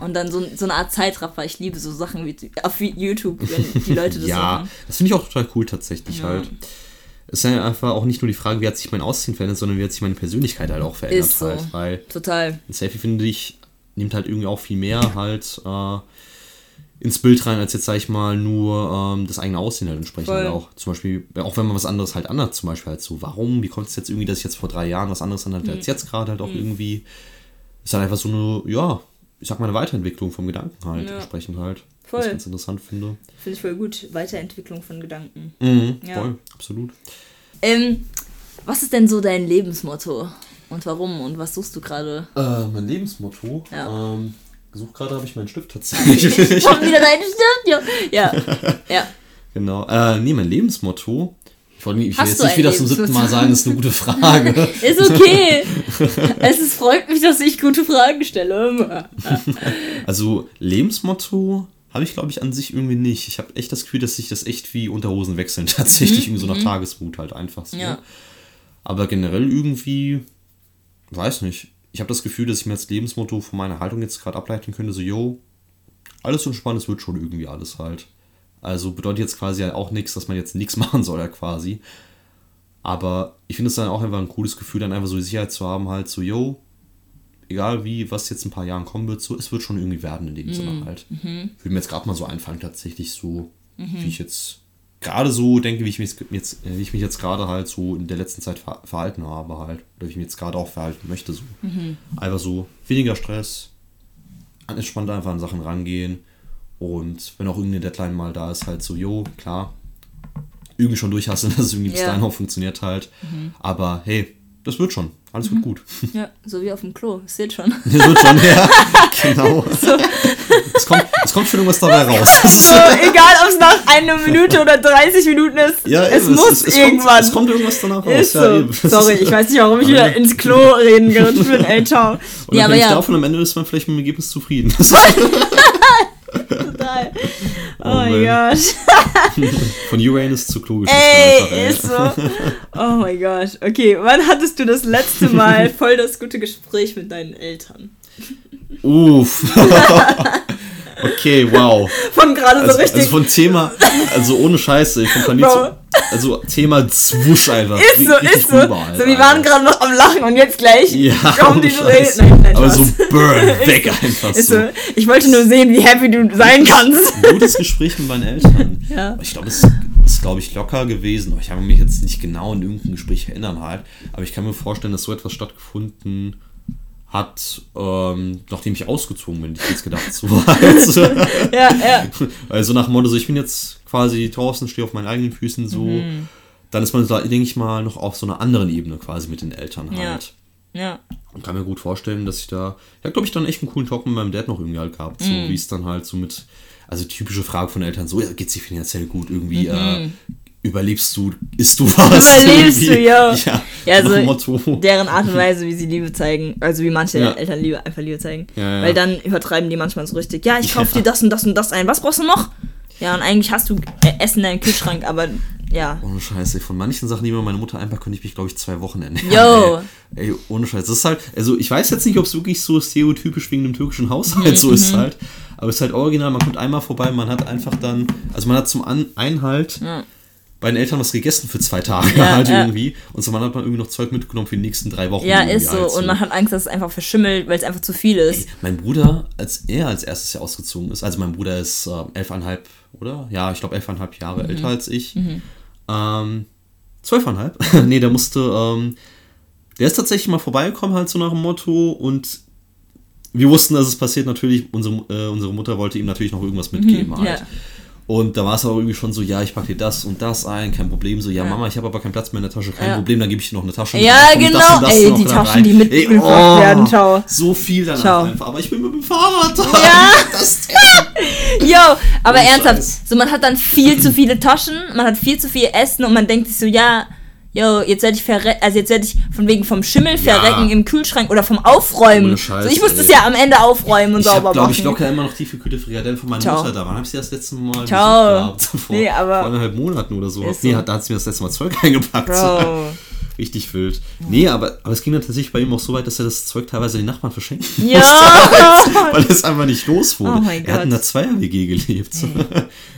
Und dann so, so eine Art Zeitraffer. Ich liebe so Sachen wie auf YouTube, wenn die Leute das Ja, machen. das finde ich auch total cool tatsächlich halt. Es ist ja einfach auch nicht nur die Frage, wie hat sich mein Aussehen verändert, sondern wie hat sich meine Persönlichkeit halt auch verändert Ist so. halt. Weil Total. ein Selfie, finde ich, nimmt halt irgendwie auch viel mehr halt, äh, ins Bild rein, als jetzt, sag ich mal, nur ähm, das eigene Aussehen halt entsprechend Voll. halt auch. Zum Beispiel, auch wenn man was anderes halt anders, zum Beispiel halt so, warum, wie kommt es jetzt irgendwie, dass ich jetzt vor drei Jahren was anderes anhatte Mhm. als jetzt gerade halt auch irgendwie, ist halt einfach so eine, ja, ich sag mal, eine Weiterentwicklung vom Gedanken halt, Ja. entsprechend halt. Voll. Was ich ganz interessant finde. Finde ich voll gut. Weiterentwicklung von Gedanken. Mhm, Ja. Voll, absolut. Ähm, was ist denn so dein Lebensmotto? Und warum? Und was suchst du gerade? Äh, mein Lebensmotto, Ja. ähm, gesucht gerade habe ich meinen Stift tatsächlich. Kommt wieder dein Stift? Ja. Ja. ja. Genau. Äh, nee, mein Lebensmotto. Ich, wollte, ich will Hast jetzt du nicht wieder zum siebten? Mal sagen, das ist eine gute Frage. Ist okay. es ist, freut mich, dass ich gute Fragen stelle. also, Lebensmotto habe ich, glaube ich, an sich irgendwie nicht. Ich habe echt das Gefühl, dass sich das echt wie Unterhosen wechseln. Tatsächlich irgendwie so nach Tagesmut halt einfach so. Mhm. Ja. Aber generell irgendwie, weiß nicht. Ich habe das Gefühl, dass ich mir als Lebensmotto von meiner Haltung jetzt gerade ableiten könnte, so, yo, alles entspannt, es wird schon irgendwie alles halt. Also bedeutet jetzt quasi halt auch nichts, dass man jetzt nichts machen soll, ja quasi. Aber ich finde es dann auch einfach ein cooles Gefühl, dann einfach so die Sicherheit zu haben, halt so, yo, egal wie, was jetzt in ein paar Jahren kommen wird, so, es wird schon irgendwie werden in dem Sinne halt. Würde mir jetzt gerade mal so einfallen, tatsächlich so, wie ich jetzt gerade so denke, wie ich mich jetzt, äh, wie ich mich jetzt gerade halt so in der letzten Zeit ver verhalten habe halt. Oder wie ich mich jetzt gerade auch verhalten möchte, so. Einfach so, weniger Stress, an- entspannt einfach an Sachen rangehen. Und wenn auch irgendeine Deadline mal da ist, halt so, jo, klar, irgendwie schon durchhasseln, dass es irgendwie bis Ja. dahin auch funktioniert halt. Aber hey, das wird schon. Alles wird gut. ja, so wie auf dem Klo. Seht schon. Das wird schon, ja. Genau. Es, kommt, es kommt schon irgendwas dabei raus. Das So, egal, ob es nach einer Minute oder 30 Minuten ist. ja, es eben, muss es, es irgendwann. Kommt, es kommt irgendwas danach raus. ist ja, so. eben. Das Sorry, ich weiß nicht, warum ich wieder ins Klo reden gerutscht bin. Ey, ciao. Und Ja, aber ja. davon, am Ende ist man vielleicht mit dem Ergebnis zufrieden. Total. Oh, Oh mein. Gott. Von Uranus zu Klo geschissen Ey, einfach, ist so. Oh mein Gott. Okay, wann hattest du das letzte Mal voll das gute Gespräch mit deinen Eltern? Uff. okay, wow. Von gerade so Also, richtig. also von Thema, also ohne Scheiße, ich von Planet Bro. Also Thema Zwusch einfach. ist so, ist so. rüber, Alter, so, wir waren gerade noch am Lachen und jetzt gleich ja, kommen die so reden. Nein, nein, Aber so burn, weg einfach so. so. Ich wollte nur sehen, wie happy du sein kannst. Ein gutes Gespräch mit meinen Eltern. Ja. Ich glaube, es ist, glaube ich, locker gewesen. Ich habe mich jetzt nicht genau an irgendein Gespräch erinnern halt, aber ich kann mir vorstellen, dass so etwas stattgefunden hat, ähm, nachdem ich ausgezogen bin, ich jetzt gedacht. So, also, Ja, ja. also nach dem Motto, so, ich bin jetzt quasi draußen, stehe auf meinen eigenen Füßen so. Mhm. Dann ist man, da, denke ich mal, noch auf so einer anderen Ebene quasi mit den Eltern Ja. halt. Ja. Und kann mir gut vorstellen, dass ich da, ja, glaube ich, dann echt einen coolen Talk mit meinem Dad noch irgendwie halt gehabt. So Mhm. wie es dann halt so mit, also typische Frage von Eltern, so, ja, geht's dir finanziell gut? Irgendwie, äh, überlebst du, isst du was? Mhm. Überlebst du, Irgendwie. ja. Ja, Ja, nach so dem Motto. deren Art und Weise, wie sie Liebe zeigen, also wie manche Ja. Eltern Liebe, einfach Liebe zeigen. Ja, ja. Weil dann übertreiben die manchmal so richtig. Ja, ich kaufe Ja. dir das und das und das ein. Was brauchst du noch? Ja, und eigentlich hast du äh, Essen in deinem Kühlschrank, aber ja. Ohne Scheiße, von manchen Sachen, die mir meine Mutter einpackt, könnte ich mich, glaube ich, zwei Wochen ernähren. Yo. Ey. ey, ohne Scheiß. Das ist halt, also ich weiß jetzt nicht, ob es wirklich so stereotypisch wegen dem türkischen Haushalt so ist halt. Aber es ist halt original, man kommt einmal vorbei, man hat einfach dann, also man hat zum An Einhalt Ja. bei den Eltern was gegessen für zwei Tage Ja, halt ja. irgendwie. Und zum anderen hat man irgendwie noch Zeug mitgenommen für die nächsten drei Wochen. Ja, ist so. halt Und man hat Angst, dass es einfach verschimmelt, weil es einfach zu viel ist. Mein Bruder, als er als erstes Jahr ausgezogen ist, also mein Bruder ist äh, elfeinhalb, oder? Ja, ich glaube elfeinhalb Jahre älter als ich. Ähm, zwölfeinhalb? nee, der musste, ähm, der ist tatsächlich mal vorbeigekommen, halt so nach dem Motto und wir wussten, dass es passiert natürlich, unsere, äh, unsere Mutter wollte ihm natürlich noch irgendwas mitgeben halt. ja. Und da war es aber irgendwie schon so, ja, ich packe dir das und das ein, kein Problem. So, ja, Ja. Mama, ich habe aber keinen Platz mehr in der Tasche, kein Ja. Problem, dann gebe ich dir noch eine Tasche. Ja, genau. das das Ey, die Taschen, rein. die mitgebracht werden, ciao. So viel dann Ciao. einfach. Aber ich bin mit dem Fahrrad da. Ja. Das, Yo, aber Ohne ernsthaft, Scheiß. so man hat dann viel zu viele Taschen, man hat viel zu viel Essen und man denkt sich so, ja, yo, jetzt werde ich verrecken, also jetzt werde ich von wegen vom Schimmel Ja. verrecken im Kühlschrank oder vom Aufräumen. Scheiß, so, ich musste es ja am Ende aufräumen und ich sauber habe, glaube machen. ich, locker immer noch die gekühlte Frikadellen von meiner Ciao. Mutter da. Wann habe ich sie das letzte Mal Ciao. gehabt? Vor, Nee, aber- vor eineinhalb Monaten oder so. Nee, da hat sie mir das letzte Mal Zeug eingepackt. Bro. Richtig wild. Nee, aber, aber es ging dann tatsächlich bei ihm auch so weit, dass er das Zeug teilweise den Nachbarn verschenken Ja. musste, weil es einfach nicht los wurde. Oh er hat in der Zweier-WG gelebt.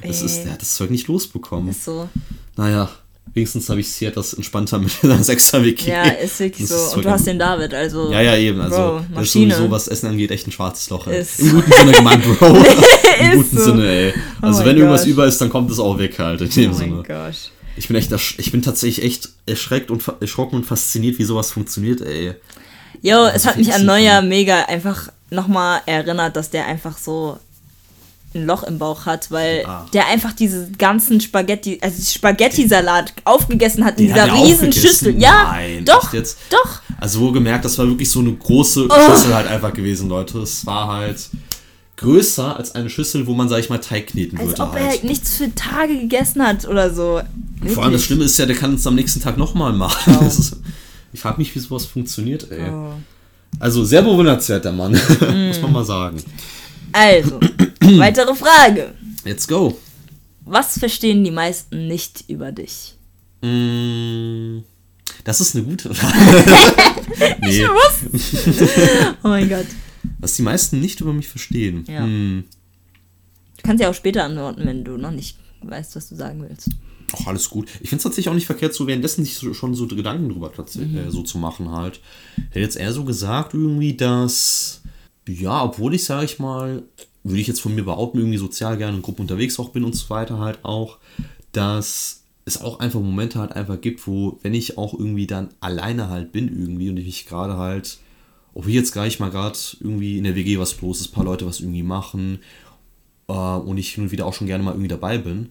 Das Ey. ist, er hat das Zeug nicht losbekommen. Ist so. Naja, Wenigstens habe ich es hier etwas entspannter mit einer 6er Wiki. Ja, ist wirklich ist so. Und du hast den David, also. Ja, ja, eben. Also, Bro, das ist Maschine. sowieso, was Essen angeht, echt ein schwarzes Loch. Ey. Ist- Im guten Sinne gemeint, Bro. Im Ist guten so. Sinne, ey. Oh Also, mein wenn irgendwas Gott. über ist, dann kommt es auch weg halt. In dem Oh Sinne. mein Gott. Ich bin echt, ich bin tatsächlich echt erschreckt und erschrocken und fasziniert, wie sowas funktioniert, ey. Jo, es hat mich an Neujahr mega einfach nochmal erinnert, dass der einfach so ein Loch im Bauch hat, weil Ah. der einfach diese ganzen Spaghetti, also Spaghetti-Salat aufgegessen hat in Den dieser er riesen? Schüssel. Ja, Nein, doch, jetzt? doch. Also wohlgemerkt, das war wirklich so eine große Oh. Schüssel halt einfach gewesen, Leute. Es war halt größer als eine Schüssel, wo man, sag ich mal, Teig kneten Als würde ob er halt. nichts für Tage gegessen hat oder so. Vor allem das Wirklich. Schlimme ist ja, der kann es am nächsten Tag nochmal machen. Ist, ich frage mich, wie sowas funktioniert, ey. Oh. Also sehr bewundernswert, der Mann. Muss man mal sagen. Also, weitere Frage. Let's go. Was verstehen die meisten nicht über dich? Mm, Das ist eine gute Frage. nee, Oh mein Gott. was die meisten nicht über mich verstehen. Ja. Hm, Du kannst ja auch später antworten, wenn du noch nicht weißt, was du sagen willst. Ach, alles gut. Ich finde es tatsächlich auch nicht verkehrt, so währenddessen sich so, schon so Gedanken drüber Mhm. äh, so zu machen halt. Hätte jetzt eher so gesagt irgendwie, dass, ja, obwohl ich, sage ich mal, würde ich jetzt von mir behaupten, irgendwie sozial gerne in Gruppen unterwegs auch bin und so weiter halt auch, dass es auch einfach Momente halt einfach gibt, wo, wenn ich auch irgendwie dann alleine halt bin irgendwie und ich mich gerade halt, ob hier jetzt gleich mal gerade irgendwie in der WG was los ist, paar Leute was irgendwie machen äh, und ich hin und wieder auch schon gerne mal irgendwie dabei bin.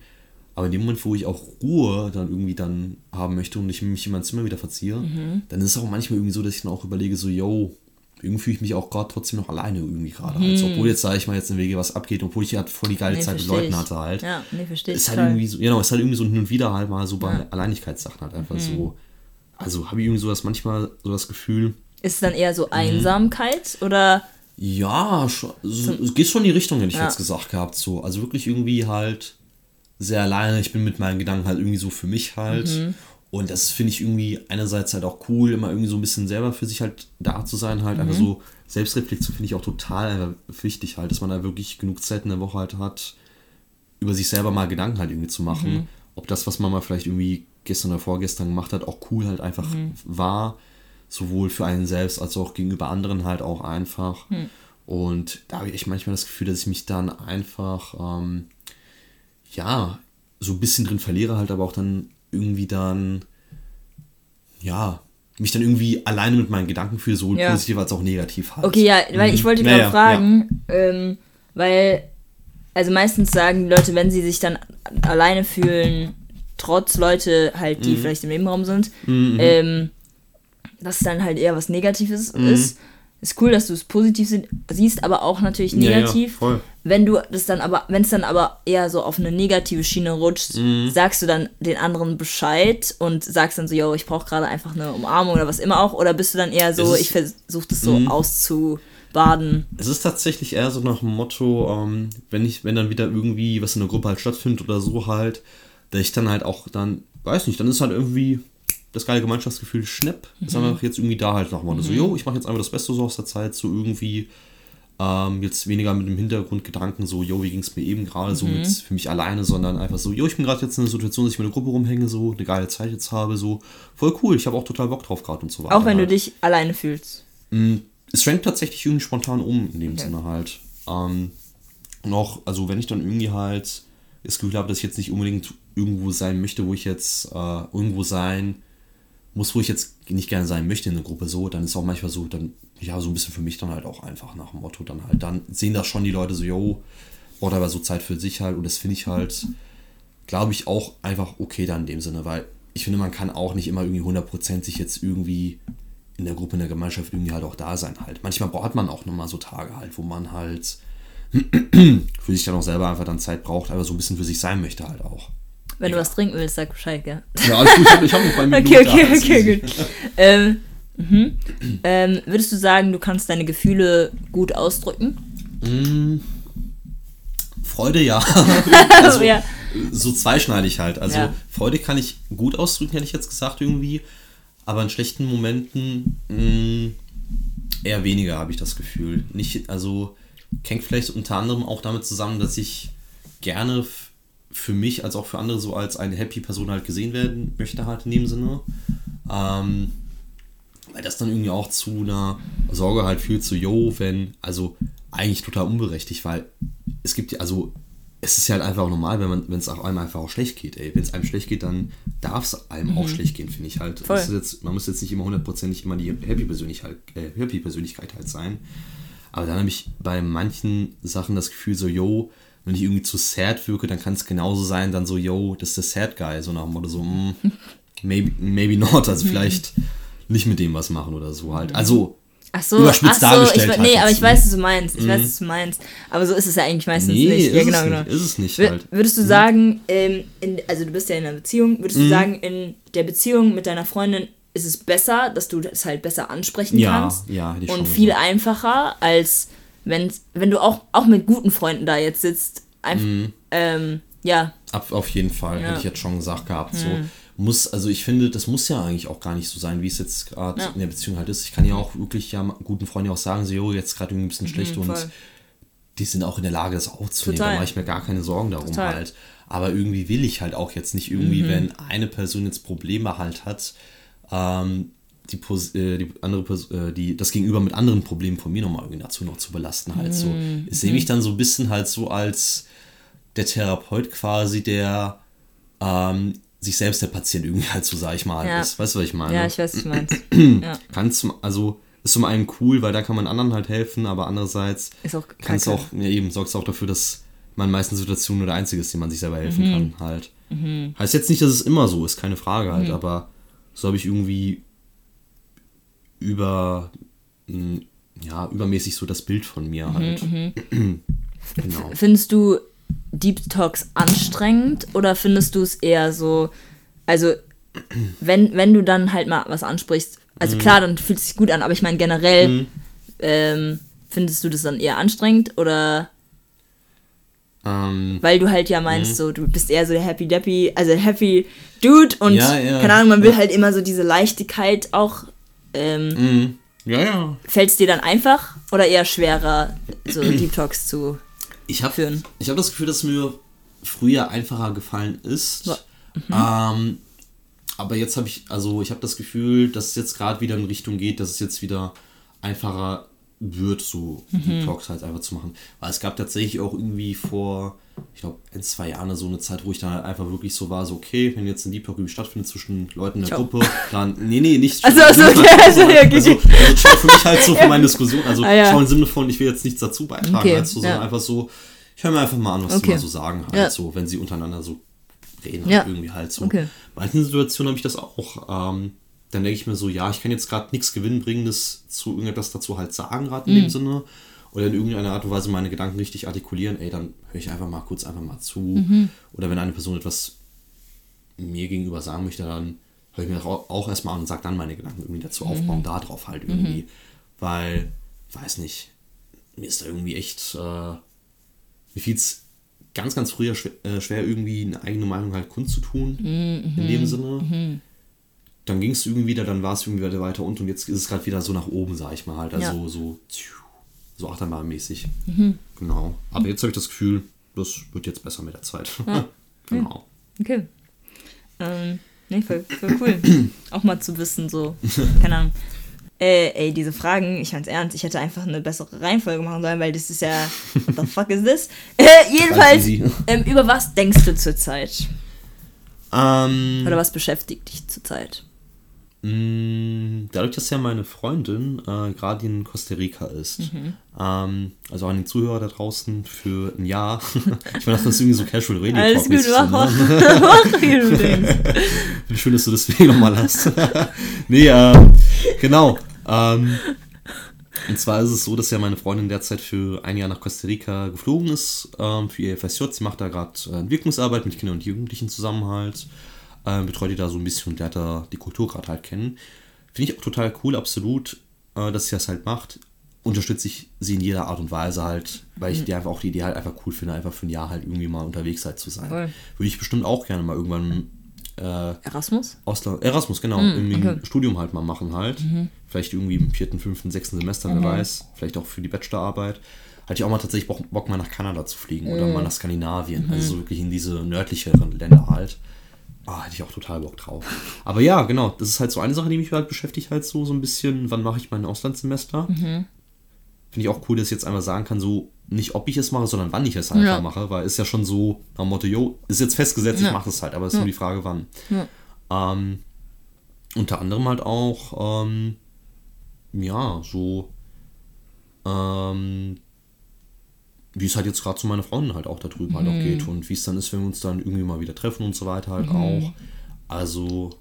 Aber in dem Moment, wo ich auch Ruhe dann irgendwie dann haben möchte und ich mich in mein Zimmer wieder verziehe, dann ist es auch manchmal irgendwie so, dass ich dann auch überlege, so, yo, irgendwie fühle ich mich auch gerade trotzdem noch alleine irgendwie gerade. halt. Also, obwohl jetzt, sage ich mal, jetzt in der WG was abgeht, obwohl ich halt voll die geile Nee, Zeit mit Leuten ich. hatte halt. Ja, nee, verstehe ich. Ist halt toll. irgendwie so, genau, ist halt irgendwie so hin und wieder halt mal so bei Ja. Mhm. Alleinigkeitssachen halt einfach so. Also habe ich irgendwie so das manchmal so das Gefühl, Ist es dann eher Mhm. so Einsamkeit oder Ja, schon, so, es geht schon in die Richtung, hätte ich Ja. jetzt gesagt gehabt. So. Also wirklich irgendwie halt sehr alleine. Ich bin mit meinen Gedanken halt irgendwie so für mich halt. Mhm. Und das finde ich irgendwie einerseits halt auch cool, immer irgendwie so ein bisschen selber für sich halt da zu sein, halt. Mhm. Einfach so Selbstreflexion finde ich auch total einfach wichtig halt, dass man da wirklich genug Zeit in der Woche halt hat, über sich selber mal Gedanken halt irgendwie zu machen. Mhm. Ob das, was man mal vielleicht irgendwie gestern oder vorgestern gemacht hat, auch cool halt einfach Mhm. war. Sowohl für einen selbst als auch gegenüber anderen halt auch einfach. Hm. Und da habe ich echt manchmal das Gefühl, dass ich mich dann einfach, ähm, ja, so ein bisschen drin verliere, halt aber auch dann irgendwie dann, ja, mich dann irgendwie alleine mit meinen Gedanken fühle, sowohl Ja. positiv als auch negativ halt. Okay, ja, weil ich wollte Ja, gerade ja, fragen, ähm, weil, also meistens sagen die Leute, wenn sie sich dann alleine fühlen, trotz Leute halt, Mhm. die vielleicht im Nebenraum sind, ähm, dass es dann halt eher was Negatives ist. Ist cool, dass du es positiv si- siehst, aber auch natürlich Ja, ja, negativ. voll. Wenn du das dann aber, wenn es dann aber eher so auf eine negative Schiene rutscht, Mhm. sagst du dann den anderen Bescheid und sagst dann so, yo, ich brauche gerade einfach eine Umarmung oder was immer auch, oder bist du dann eher so, Es Mhm. ich versuche das so auszubaden? Es ist tatsächlich eher so nach dem Motto, ähm, wenn ich, wenn dann wieder irgendwie was in der Gruppe halt stattfindet oder so halt, dass ich dann halt auch dann, weiß nicht, dann ist halt irgendwie das geile Gemeinschaftsgefühl schnapp. Ist Mhm. einfach jetzt irgendwie da halt nochmal. So, jo, ich mache jetzt einfach das Beste so aus der Zeit, so irgendwie ähm, jetzt weniger mit dem Hintergrundgedanken, so, jo, wie ging es mir eben gerade so Mhm. mit für mich alleine, sondern einfach so, jo, ich bin gerade jetzt in einer Situation, dass ich mit einer Gruppe rumhänge, so, eine geile Zeit jetzt habe, so, voll cool, ich habe auch total Bock drauf gerade und so weiter. Auch wenn du halt. dich alleine fühlst. Es schwenkt tatsächlich irgendwie spontan um, in dem Sinne halt. Ähm, noch, also wenn ich dann irgendwie halt das Gefühl habe, dass ich jetzt nicht unbedingt irgendwo sein möchte, wo ich jetzt äh, irgendwo sein muss, wo ich jetzt nicht gerne sein möchte in der Gruppe so, dann ist auch manchmal so, dann, ja, so ein bisschen für mich dann halt auch einfach nach dem Motto, dann halt, dann sehen das schon die Leute so, yo, braucht aber so Zeit für sich halt und das finde ich halt, glaube ich, auch einfach okay dann in dem Sinne, weil ich finde, man kann auch nicht immer irgendwie hundertprozentig jetzt irgendwie in der Gruppe, in der Gemeinschaft irgendwie halt auch da sein halt. Manchmal braucht man auch nochmal so Tage halt, wo man halt für sich dann auch selber einfach dann Zeit braucht, aber so ein bisschen für sich sein möchte halt auch. Wenn du was trinken willst, sag Bescheid, gell? Ja, alles gut, ich habe hab noch bei mir Okay, okay, okay, gut. ähm, mhm. ähm, würdest du sagen, du kannst deine Gefühle gut ausdrücken? Freude ja. Also, ja. so zweischneidig halt. Also Ja. Freude kann ich gut ausdrücken, hätte ich jetzt gesagt irgendwie. Aber in schlechten Momenten mh, eher weniger, habe ich das Gefühl. Nicht, also hängt vielleicht unter anderem auch damit zusammen, dass ich gerne für mich als auch für andere so als eine happy Person halt gesehen werden möchte halt in dem Sinne. Ähm, weil das dann irgendwie auch zu einer Sorge halt führt, so, yo, wenn, also eigentlich total unberechtigt, weil es gibt ja, also es ist ja halt einfach auch normal, wenn man, wenn es auch einem einfach auch schlecht geht, ey. Wenn es einem schlecht geht, dann darf es einem mhm. auch schlecht gehen, finde ich halt. Voll. Jetzt, man muss jetzt nicht immer hundertprozentig immer die Happy Persönlichkeit, äh, Happy Persönlichkeit halt sein. Aber dann habe ich bei manchen Sachen das Gefühl, so, yo, wenn ich irgendwie zu sad wirke, dann kann es genauso sein, dann so, yo, das ist der Sad Guy, so nach dem Motto, so, mm, maybe, maybe not, also vielleicht nicht mit dem was machen oder so halt. Also, Ach so, überspitzt ach so, dargestellt. Ich, halt nee, aber ich weiß, was du meinst. Ich mhm. weiß, was du meinst. Aber so ist es ja eigentlich meistens nee, nicht. Ist ja, genau, es genau. Nicht, ist es nicht halt. Würdest du mhm. sagen, ähm, in, also du bist ja in einer Beziehung, würdest mhm. du sagen, in der Beziehung mit deiner Freundin ist es besser, dass du das halt besser ansprechen ja, kannst? Ja, ja. Und viel so. einfacher, als wenn, wenn du auch, auch mit guten Freunden da jetzt sitzt. Einfach, mhm. ähm, ja. Ab, auf jeden Fall, ja. hätte ich jetzt schon gesagt gehabt. So mhm muss, also ich finde, das muss ja eigentlich auch gar nicht so sein, wie es jetzt gerade ja. in der Beziehung halt ist. Ich kann ja auch wirklich ja guten Freunden auch sagen, so, jo, jetzt gerade irgendwie ein bisschen mhm, schlecht mhm, und die sind auch in der Lage, das aufzunehmen. Total. Da mache ich mir gar keine Sorgen darum Total. halt. Aber irgendwie will ich halt auch jetzt nicht irgendwie, mhm. wenn eine Person jetzt Probleme halt hat, ähm, die, äh, die andere äh, die das Gegenüber mit anderen Problemen von mir nochmal irgendwie dazu noch zu belasten halt so. Mhm. Ich sehe mich dann so ein bisschen halt so als der Therapeut quasi, der ähm, sich selbst der Patient irgendwie halt so, sag ich mal, ja. ist. Weißt du, was ich meine? Ja, ich weiß, was du meinst. ja. Kannst also ist zum einen cool, weil da kann man anderen halt helfen, aber andererseits ist auch kannst auch, ja eben, sorgst auch dafür, dass man in meisten Situationen nur der Einzige ist, dem man sich selber helfen mhm. kann, halt. Mhm. Heißt jetzt nicht, dass es immer so ist, keine Frage halt, mhm. aber so habe ich irgendwie über, ja, übermäßig so das Bild von mir mhm, halt. Mhm. genau. Findest du Deep Talks anstrengend oder findest du es eher so, also wenn, wenn du dann halt mal was ansprichst, also mhm. klar, dann fühlt es sich gut an, aber ich meine generell, mhm. ähm, findest du das dann eher anstrengend oder ähm, weil du halt ja meinst, mhm. so du bist eher so der Happy Deppy, also Happy Dude und ja, ja, keine Ahnung, man will halt immer so diese Leichtigkeit auch. Ähm, mhm. Ja, ja. Fällt es dir dann einfach oder eher schwerer, so Deep Talks zu ich hab, führen. Ich habe das Gefühl, dass mir früher einfacher gefallen ist. Mhm. Ähm, aber jetzt habe ich, also ich habe das Gefühl, dass es jetzt gerade wieder in Richtung geht, dass es jetzt wieder einfacher wird, so mhm. die Talks halt einfach zu machen. Weil es gab tatsächlich auch irgendwie vor, ich glaube, ein, zwei Jahren so eine Zeit, wo ich dann halt einfach wirklich so war, so, okay, wenn jetzt ein Deep Talk irgendwie stattfindet zwischen Leuten in der Ciao. Gruppe, dann, nee, nee, nicht. Also, also, okay, also, okay, okay. Also, also für mich halt so für meine Diskussion, also ah, ja. schon im Sinne von, ich will jetzt nichts dazu beitragen, okay. halt so, sondern ja. einfach so, ich höre mir einfach mal an, was okay. die mal so sagen, halt ja. so, wenn sie untereinander so reden, halt irgendwie halt so. Okay. Bei manchen Situationen habe ich das auch, ähm, dann denke ich mir so, ja, ich kann jetzt gerade nichts Gewinnbringendes zu irgendetwas dazu halt sagen, gerade in mhm. dem Sinne. Oder in irgendeiner Art und Weise meine Gedanken richtig artikulieren, ey, dann höre ich einfach mal kurz einfach mal zu. Mhm. Oder wenn eine Person etwas mir gegenüber sagen möchte, dann höre ich mir auch, auch erstmal an und sage dann meine Gedanken irgendwie dazu mhm. aufbauen, darauf halt irgendwie. Mhm. Weil, weiß nicht, mir ist da irgendwie echt, äh, mir fiel es ganz, ganz früher schwer, äh, schwer, irgendwie eine eigene Meinung halt kundzutun, mhm. in dem Sinne. Dann ging es irgendwie wieder, dann war es irgendwie wieder weiter unten und jetzt ist es gerade wieder so nach oben, sag ich mal halt. Also ja. so, so Achterbahnmäßig. Mhm. Genau. Aber jetzt habe ich das Gefühl, das wird jetzt besser mit der Zeit. Ja. genau. Okay. Ähm, nee, voll, voll cool. Auch mal zu wissen, so. Keine Ahnung. Äh, ey, diese Fragen, ich fand's ernst, ich hätte einfach eine bessere Reihenfolge machen sollen, weil das ist ja. What the fuck is this? Äh, jedenfalls, ähm, über was denkst du zurzeit? Ähm, Oder was beschäftigt dich zurzeit? Mm, dadurch, dass ja meine Freundin äh, gerade in Costa Rica ist, mhm. ähm, also an den Zuhörer da draußen für ein Jahr, ich meine, das ist irgendwie so Casual Radio Alles gut, mach, mach, mach, wie du denkst. Schön, dass du das deswegen nochmal hast. nee, äh, genau. Ähm, und zwar ist es so, dass ja meine Freundin derzeit für ein Jahr nach Costa Rica geflogen ist, ähm, für ihr FSJ. Sie macht da gerade äh, Entwicklungsarbeit mit Kindern und Jugendlichen zusammen halt äh, betreut die da so ein bisschen und lernt da die Kultur gerade halt kennen. Finde ich auch total cool, absolut, äh, dass sie das halt macht. Unterstütze ich sie in jeder Art und Weise halt, weil ich mhm. die einfach auch die Idee halt einfach cool finde, einfach für ein Jahr halt irgendwie mal unterwegs halt zu sein. Cool. Würde ich bestimmt auch gerne mal irgendwann äh, Erasmus? Ausland, Erasmus, genau. Mhm, irgendwie okay. ein Studium halt mal machen halt. Mhm. Vielleicht irgendwie im vierten, fünften, sechsten Semester, wer mhm. weiß. Vielleicht auch für die Bachelorarbeit. hatte ich auch mal tatsächlich Bock, Bock mal nach Kanada zu fliegen oder mal nach Skandinavien. Also so wirklich in diese nördlicheren Länder halt. Ah, hätte ich auch total Bock drauf. Aber ja, genau, das ist halt so eine Sache, die mich halt beschäftigt, halt so, so ein bisschen, wann mache ich mein Auslandssemester? Finde ich auch cool, dass ich jetzt einmal sagen kann, so nicht ob ich es mache, sondern wann ich es einfach Ja. mache, weil ist ja schon so am Motto, jo, ist jetzt festgesetzt, ich Ja. mache es halt, aber es ist nur die Frage, wann. Ähm, unter anderem halt auch, ähm, ja, so, ähm, wie es halt jetzt gerade zu meiner Freundin halt auch da drüben halt auch geht und wie es dann ist, wenn wir uns dann irgendwie mal wieder treffen und so weiter halt auch. Also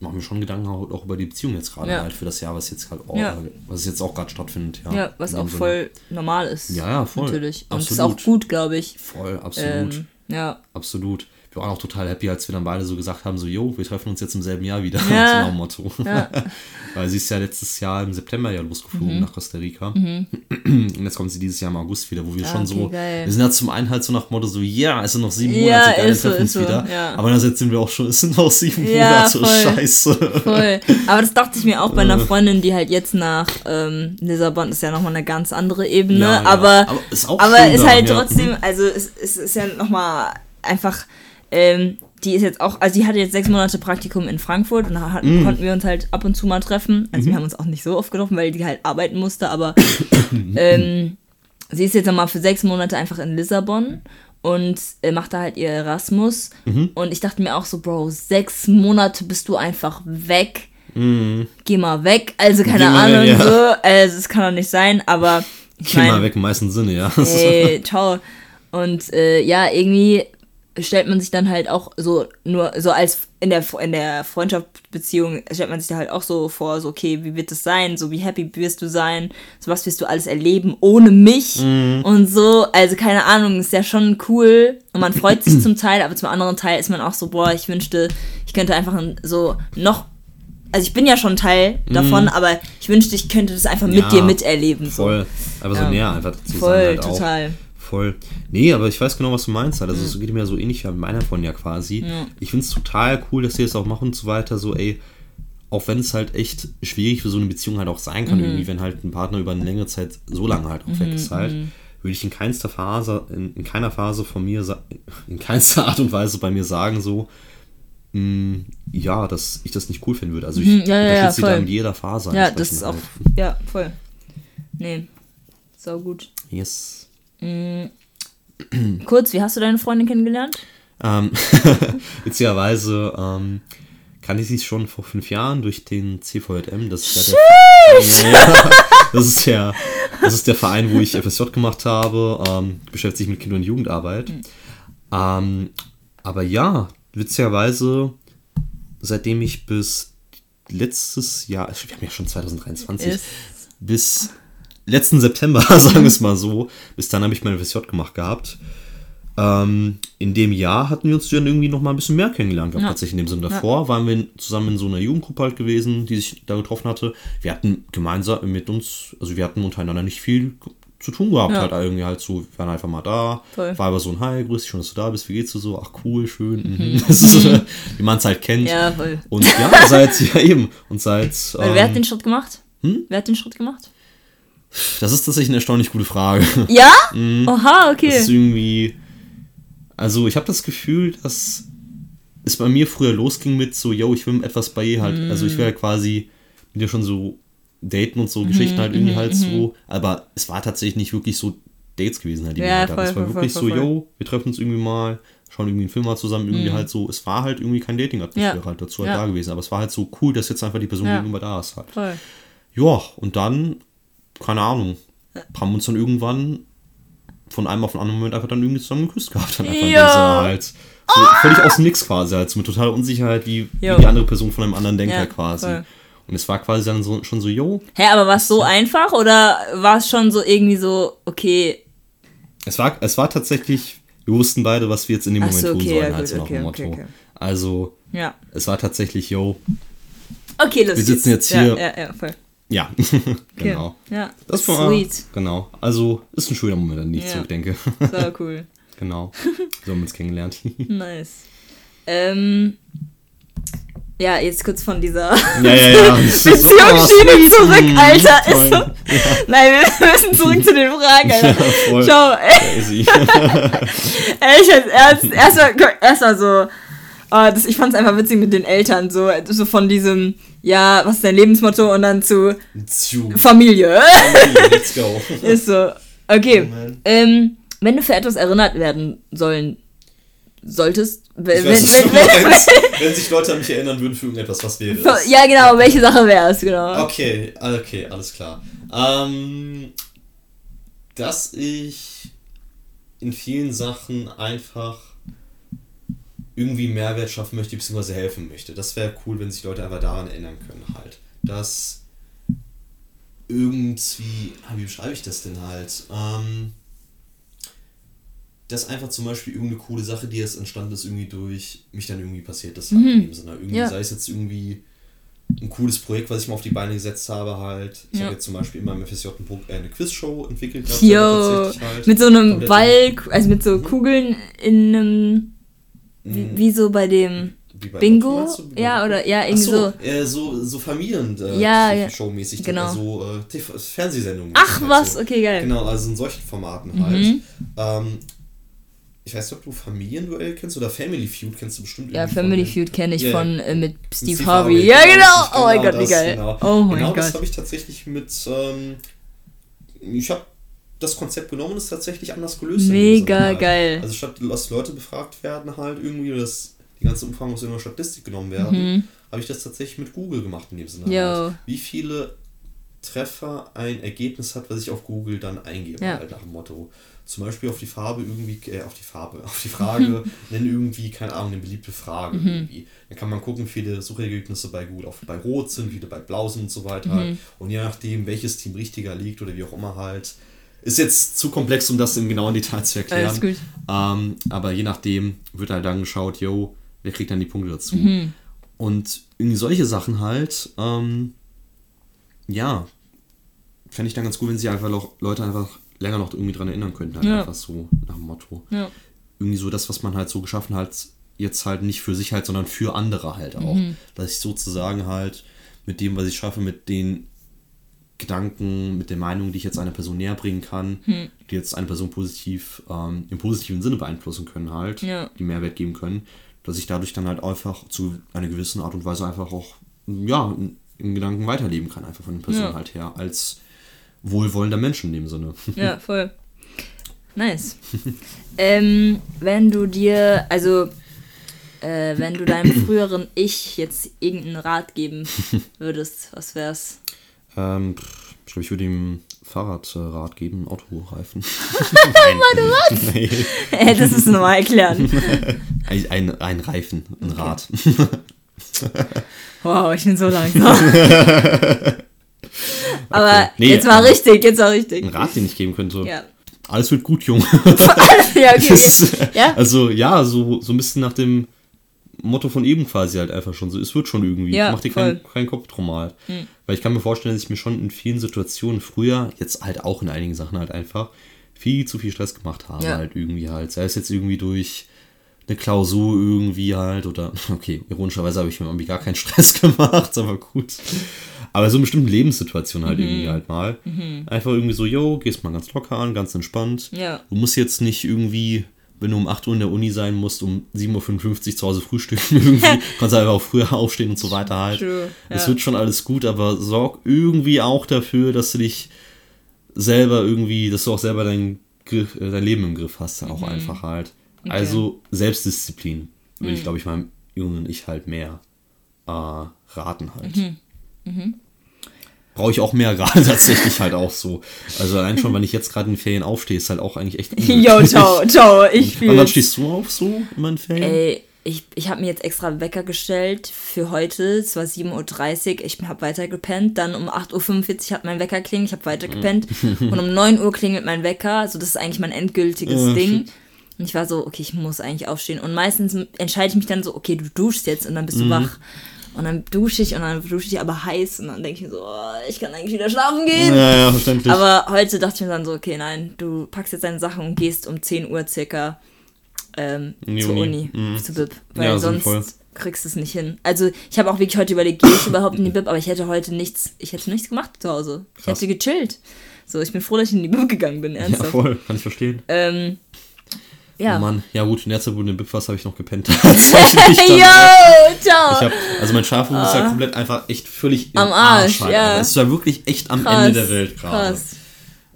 machen wir schon Gedanken auch, auch über die Beziehung jetzt gerade Ja. halt für das Jahr, was jetzt halt auch, Ja. was jetzt auch gerade stattfindet. Ja, Ja, was auch Sinne. voll normal ist. Ja, ja, voll. Natürlich. Und es ist Absolut. auch gut, glaube ich. Voll, absolut. Ähm, ja. Absolut. Wir waren auch total happy, als wir dann beide so gesagt haben, so, jo, wir treffen uns jetzt im selben Jahr wieder. Ja. so nach Motto. Ja. Weil sie ist ja letztes Jahr im September ja losgeflogen Mhm. nach Costa Rica. Und jetzt kommt sie dieses Jahr im August wieder, wo wir Ah, schon so, okay, geil. wir sind ja zum einen halt so nach Motto so, ja, es sind noch sieben Ja, Monate, geil, wir ist so, treffen uns so, wieder. ja. Aber andererseits sind wir auch schon, es sind noch sieben Ja, Monate, voll. scheiße. Voll. Aber das dachte ich mir auch bei Äh. einer Freundin, die halt jetzt nach ähm, Lissabon ist ja nochmal eine ganz andere Ebene. Ja, ja. Aber, Aber ist aber ist halt ja. trotzdem, also es, es ist ja nochmal einfach, ähm, die ist jetzt auch, also die hatte jetzt sechs Monate Praktikum in Frankfurt und da hatten, Mm. konnten wir uns halt ab und zu mal treffen. Also Mhm. wir haben uns auch nicht so oft getroffen, weil die halt arbeiten musste, aber ähm, sie ist jetzt nochmal für sechs Monate einfach in Lissabon und äh, macht da halt ihr Erasmus. Mhm. Und ich dachte mir auch so, Bro, sechs Monate bist du einfach weg. Geh mal weg. Also keine Mhm. Mal Ahnung, ja. so. Also es kann doch nicht sein, aber ich Geh mal meine, weg im meisten Sinne, ja. ey, ciao. Und äh, ja, irgendwie stellt man sich dann halt auch so nur so als in der in der Freundschaftsbeziehung stellt man sich da halt auch so vor, so okay, wie wird es sein, so wie happy wirst du sein, so was wirst du alles erleben ohne mich und so, also keine Ahnung, ist ja schon cool und man freut sich zum Teil, aber zum anderen Teil ist man auch so, boah, ich wünschte, ich könnte einfach so noch also ich bin ja schon Teil davon, aber ich wünschte, ich könnte das einfach mit Ja, dir miterleben. So. Voll. Aber so Ja. näher einfach dazu Voll, sein halt auch. Voll. Nee, aber ich weiß genau, was du meinst halt. Also es geht mir so ähnlich wie meiner von ja quasi. Ich finde es total cool, dass sie das auch machen und so weiter. So, ey, auch wenn es halt echt schwierig für so eine Beziehung halt auch sein kann, irgendwie, wenn halt ein Partner über eine längere Zeit so lange halt auch weg ist halt, würde ich in keinster Phase, in, in keiner Phase von mir, in keinster Art und Weise bei mir sagen, so, mh, ja, dass ich das nicht cool finden würde. Also ich Mhm, ja, ja, ja, unterstütze sie da in jeder Phase. Ja, das ist auch. halt. Ja, voll. Nee. So gut. Yes. Kurz, wie hast du deine Freundin kennengelernt? Ähm, witzigerweise ähm, kannte ich sie schon vor fünf Jahren durch den CVJM. Das ist ja der, ja, das ist der, das ist der Verein, wo ich FSJ gemacht habe, ähm, beschäftigt sich mit Kinder- und Jugendarbeit. Ähm, aber ja, witzigerweise, seitdem ich bis letztes Jahr, wir haben ja schon 2023, Ist- bis letzten September, sagen wir es mal so, bis dann habe ich meine FSJ gemacht gehabt. Ähm, in dem Jahr hatten wir uns dann irgendwie noch mal ein bisschen mehr kennengelernt. Ja. Tatsächlich in dem Sinne davor waren wir zusammen in so einer Jugendgruppe halt gewesen, die sich da getroffen hatte. Wir hatten gemeinsam mit uns, also wir hatten untereinander nicht viel zu tun gehabt. Ja. Halt irgendwie halt so, wir waren einfach mal da. Voll. War aber so ein Hi, grüß dich, schön, dass du da bist. Wie geht's dir so? Ach cool, schön. Mhm. Ist, äh, wie man es halt kennt. Ja, voll. Und ja, seit, ja eben. Und seit. Weil wer ähm, hat den Schritt gemacht? Hm? Wer hat den Schritt gemacht? Das ist tatsächlich eine erstaunlich gute Frage. Ja? Oha, Mhm. Das ist okay. irgendwie. Also, ich habe das Gefühl, dass es bei mir früher losging mit so, yo, ich will etwas bei ihr halt. Also, Mhm. ich will ja quasi mit ihr schon so daten und so Geschichten halt irgendwie mhm, halt so. Aber es war tatsächlich nicht wirklich so Dates gewesen halt. Die wir Ja, halt hatten. voll, es war voll, wirklich voll, so, Mhm. yo, wir treffen uns irgendwie mal, schauen irgendwie einen Film mal zusammen, irgendwie halt so. Es war halt irgendwie kein Dating-Atmosphäre Ja. halt dazu halt Ja. da gewesen. Aber es war halt so cool, dass jetzt einfach die Person Ja. gegenüber da ist halt. Voll. Ja, und dann, keine Ahnung, haben uns dann irgendwann von einem auf den anderen Moment einfach dann irgendwie zusammen geküsst gehabt. Dann einfach Ja. Halt. So völlig aus dem Nix quasi, halt, so mit totaler Unsicherheit, wie, wie die andere Person von einem anderen denkt Ja, halt quasi. voll. Und es war quasi dann so, schon so, yo, Hä, aber war es so einfach oder war es schon so irgendwie so, okay, es war, es war tatsächlich, wir wussten beide, was wir jetzt in dem Ach Moment so, tun okay, sollen, ja, halt so nach okay, dem okay, Motto. okay. Also, ja. es war tatsächlich, yo, Okay, los Wir sitzen geht's. jetzt hier. Ja, ja, ja, voll. Ja, Okay. genau. Ja, Das war, sweet. genau. Also, ist ein schöner Moment, an den ich Ja. zurückdenke. So cool. genau. So haben wir uns kennengelernt. Nice. Ähm, ja, jetzt kurz von dieser Ja, ja, ja. Beziehungsschiene zurück, Mhm, Alter. Ist so, Nein, wir müssen zurück zu den Fragen, Alter. voll. Schau, ey, ich jetzt erst, erstmal erst so, oh, das, ich fand's einfach witzig mit den Eltern, so, so von diesem, ja, was ist dein Lebensmotto und dann zu Zu. Familie. Let's go. Ist so. Okay. Oh, ähm, wenn du für etwas erinnert werden sollen solltest, wenn, weiß, wenn, wenn, meinst. Wenn sich Leute an mich erinnern würden für irgendetwas, was wäre es? ja genau, welche Sache wäre es, genau. Okay, okay, alles klar. Ähm, dass ich in vielen Sachen einfach irgendwie Mehrwert schaffen möchte, beziehungsweise helfen möchte. Das wäre cool, wenn sich Leute einfach daran erinnern können halt. Dass irgendwie, ah, wie beschreibe ich das denn halt? Ähm, dass einfach zum Beispiel irgendeine coole Sache, die jetzt entstanden ist, irgendwie durch mich dann irgendwie passiert ist. Halt in dem Sinne. Irgendwie, Ja. sei es jetzt irgendwie ein cooles Projekt, was ich mal auf die Beine gesetzt habe, halt. Ich Ja. habe jetzt zum Beispiel immer im FSJ eine Quizshow entwickelt. tatsächlich halt. mit so einem Ball, also mit so Kugeln in einem, wie, Mhm. wie so bei dem bei Bingo? Meinst du? Ja, oder ja, irgendwie so, so. Äh, so, so Familien äh, Ja, ja. Showmäßig, Genau. so äh, TV Fernsehsendungen. Ach halt was, so. okay, geil. Genau, also in solchen Formaten Mhm. halt. Ähm, ich weiß nicht, ob du Familienduell kennst oder Family Feud kennst du bestimmt Ja, Family von Feud kenne ich Ja, von äh, mit Steve, Steve Harvey. Harvey, Ja, genau, genau. Oh mein genau Gott, wie das, geil. genau. Oh mein genau das Gott. habe ich tatsächlich mit. Ähm, ich habe das Konzept genommen und es tatsächlich anders gelöst. Mega halt. geil. Also statt dass Leute befragt werden halt irgendwie, dass die ganze Umfang aus irgendeiner Statistik genommen werden, Mhm. habe ich das tatsächlich mit Google gemacht in dem Sinne. Halt. Wie viele Treffer ein Ergebnis hat, was ich auf Google dann eingebe, Ja. halt nach dem Motto. Zum Beispiel auf die Farbe irgendwie, äh, auf die Farbe, auf die Frage, nenne irgendwie, keine Ahnung, eine beliebte Frage Mhm. irgendwie. Dann kann man gucken, wie viele Suchergebnisse bei Google auf, bei Rot sind, wie viele bei Blau sind und so weiter. Mhm. Und je nachdem, welches Team richtiger liegt oder wie auch immer halt. Ist jetzt zu komplex, um das im genauen Detail zu erklären. Alles gut. Ähm, aber je nachdem wird halt dann geschaut, yo, wer kriegt dann die Punkte dazu. Mhm. Und irgendwie solche Sachen halt, ähm, ja, fände ich dann ganz gut, wenn sich einfach noch, Leute einfach länger noch irgendwie dran erinnern könnten, halt Ja. einfach so nach dem Motto. Ja. Irgendwie so das, was man halt so geschaffen hat, jetzt halt nicht für sich halt, sondern für andere halt auch. Mhm. Dass ich sozusagen halt mit dem, was ich schaffe, mit den Gedanken, mit der Meinung, die ich jetzt einer Person näher bringen kann, Hm. die jetzt eine Person positiv, ähm, im positiven Sinne beeinflussen können halt, Ja. die Mehrwert geben können, dass ich dadurch dann halt einfach zu einer gewissen Art und Weise einfach auch, ja, in, in Gedanken weiterleben kann, einfach von den Personen Ja. halt her, als wohlwollender Mensch in dem Sinne. Ja, voll. Nice. ähm, wenn du dir, also, äh, wenn du deinem früheren Ich jetzt irgendeinen Rat geben würdest, was wär's? Ähm, ich glaube, ich würde ihm Fahrradrad geben, Autoreifen. Warte, was? Nee. Äh, das ist nochmal erklären. Ein, ein, ein Reifen, ein Rad. Wow, ich bin so langsam. Aber Nee, jetzt ähm, richtig, jetzt mal richtig. Ein Rat, den ich geben könnte. Ja. Alles wird gut, Junge. ja, okay. Das, Ja? Also, ja, so, so ein bisschen nach dem Motto von eben quasi halt einfach schon so. Es wird schon irgendwie. Ja, Mach dir. Hm. keinen keinen Kopf drum halt. Weil ich kann mir vorstellen, dass ich mir schon in vielen Situationen früher, jetzt halt auch in einigen Sachen halt einfach, viel zu viel Stress gemacht habe Ja. halt irgendwie halt. Sei es jetzt irgendwie durch eine Klausur irgendwie halt oder, okay, ironischerweise habe ich mir irgendwie gar keinen Stress gemacht, aber gut. Aber so in bestimmten Lebenssituationen halt Mhm. irgendwie halt mal. Einfach irgendwie so, yo, gehst mal ganz locker an, ganz entspannt. Ja. Du musst jetzt nicht irgendwie, wenn du um 8 Uhr in der Uni sein musst, um 7.55 Uhr zu Hause frühstücken irgendwie. kannst einfach auch früher aufstehen und so weiter halt. True, Es ja. wird schon alles gut, aber sorg irgendwie auch dafür, dass du dich selber irgendwie, dass du auch selber dein, Griff, äh, dein Leben im Griff hast, auch Mhm. einfach halt. Also Selbstdisziplin würde ich, glaube ich, meinem jungen Ich halt mehr äh, raten halt. Mhm. Brauche ich auch mehr Rat tatsächlich halt auch so. Also allein schon, wenn ich jetzt gerade in den Ferien aufstehe, ist halt auch eigentlich echt Yo, ciao, ciao, ich Und wann stehst du auf so in meinen Ferien? Ey, ich, ich habe mir jetzt extra Wecker gestellt für heute. Es war 7.30 Uhr. Ich habe weiter gepennt. Dann um 8.45 Uhr hat mein Wecker klingelt. Ich habe weiter gepennt. Und um 9 Uhr klingelt mein Wecker. Also das ist eigentlich mein endgültiges Ja, Ding. shit. Und ich war so, okay, ich muss eigentlich aufstehen. Und meistens entscheide ich mich dann so, okay, du duschst jetzt und dann Mhm. bist du wach. Und dann dusche ich und dann dusche ich aber heiß. Und dann denke ich mir so, oh, ich kann eigentlich wieder schlafen gehen. ja, ja, verständlich. Aber heute dachte ich mir dann so, okay, nein, du packst jetzt deine Sachen und gehst um 10 Uhr circa ähm, die zur Uni. Uni, Mhm. zu BIP. Weil Ja, sonst sinnvoll. kriegst es nicht hin. Also ich habe auch wirklich heute überlegt, gehe ich überhaupt in die Bib, aber ich hätte heute nichts, ich hätte nichts gemacht zu Hause. Ich Krass. hätte gechillt. So, ich bin froh, dass ich in die Bib gegangen bin, Ja, ernsthaft. voll, kann ich verstehen. ähm, ja. Oh Mann, ja gut, in der Zeit, wo du in Bib warst, habe ich noch gepennt. Tatsächlich dann. Yo, ciao. Ich hab, also mein Schlafrhythmus ist ja komplett einfach echt völlig im Am Arsch, halt, ja. Es ist ja wirklich echt am Krass, Ende der Welt gerade.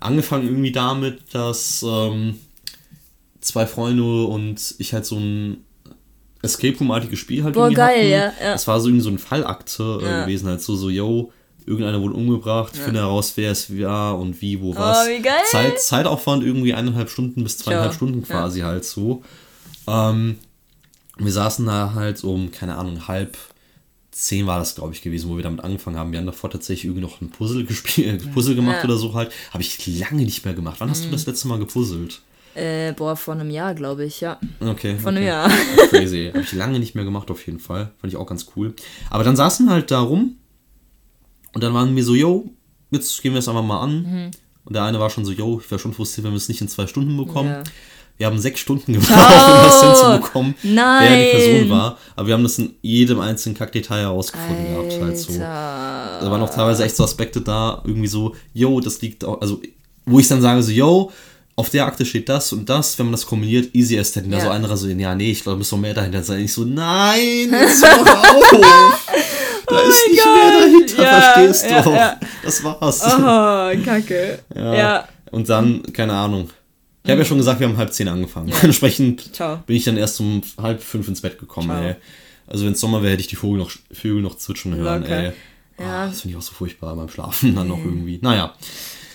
Angefangen irgendwie damit, dass ähm, zwei Freunde und ich halt so ein Escape Room-artiges Spiel halt Boah, irgendwie geil, hatten. ja, ja. Es war so irgendwie so ein Fallakte äh, Ja. gewesen, halt so, so, yo, irgendeiner wurde umgebracht, finde heraus, wer es war und wie, wo, was. Oh, wie geil. Zeit, Zeitaufwand irgendwie eineinhalb Stunden bis zweieinhalb Ja, Stunden quasi halt so. Ähm, wir saßen da halt um, keine Ahnung, halb zehn war das, glaube ich, gewesen, wo wir damit angefangen haben. Wir haben davor tatsächlich irgendwie noch ein Puzzle gespielt, Puzzle gemacht Ja. oder so halt. Habe ich lange nicht mehr gemacht. Wann hast du das letzte Mal gepuzzelt? Äh, boah, vor einem Jahr, glaube ich, ja. Okay. Vor einem okay. Jahr. Crazy. Habe ich lange nicht mehr gemacht, auf jeden Fall. Fand ich auch ganz cool. Aber dann saßen halt da rum und dann waren wir so, yo, jetzt gehen wir es einfach mal an. Mhm. Und der eine war schon so, yo, ich wäre schon frustriert, wenn wir es nicht in zwei Stunden bekommen. Ja. Wir haben sechs Stunden gebraucht, um das hinzubekommen, wer die Nein. Person war. Aber wir haben das in jedem einzelnen Kackdetail herausgefunden gehabt. Halt so. Alter. Da waren auch teilweise echt so Aspekte da, irgendwie so, yo, das liegt auch, also, wo ich dann sage so, yo, auf der Akte steht das und das, wenn man das kombiniert, easy as that. Und da Ja. so anderer so, ja, nee, ich glaube, da muss noch mehr dahinter sein. Ich so, nein, jetzt hör auf. Da ist nicht mehr dahinter, Ja, verstehst ja, du? ja. Das war's. Oh, kacke. Ja. Und dann, keine Ahnung. Ich habe ja schon gesagt, wir haben halb zehn angefangen. Entsprechend Ciao. bin ich dann erst um halb fünf ins Bett gekommen, Ciao. ey. Also wenn es Sommer wäre, hätte ich die Vögel noch, Vögel noch zwitschern hören, Locker. ey. Ja. Ah, das finde ich auch so furchtbar beim Schlafen dann noch irgendwie. Naja.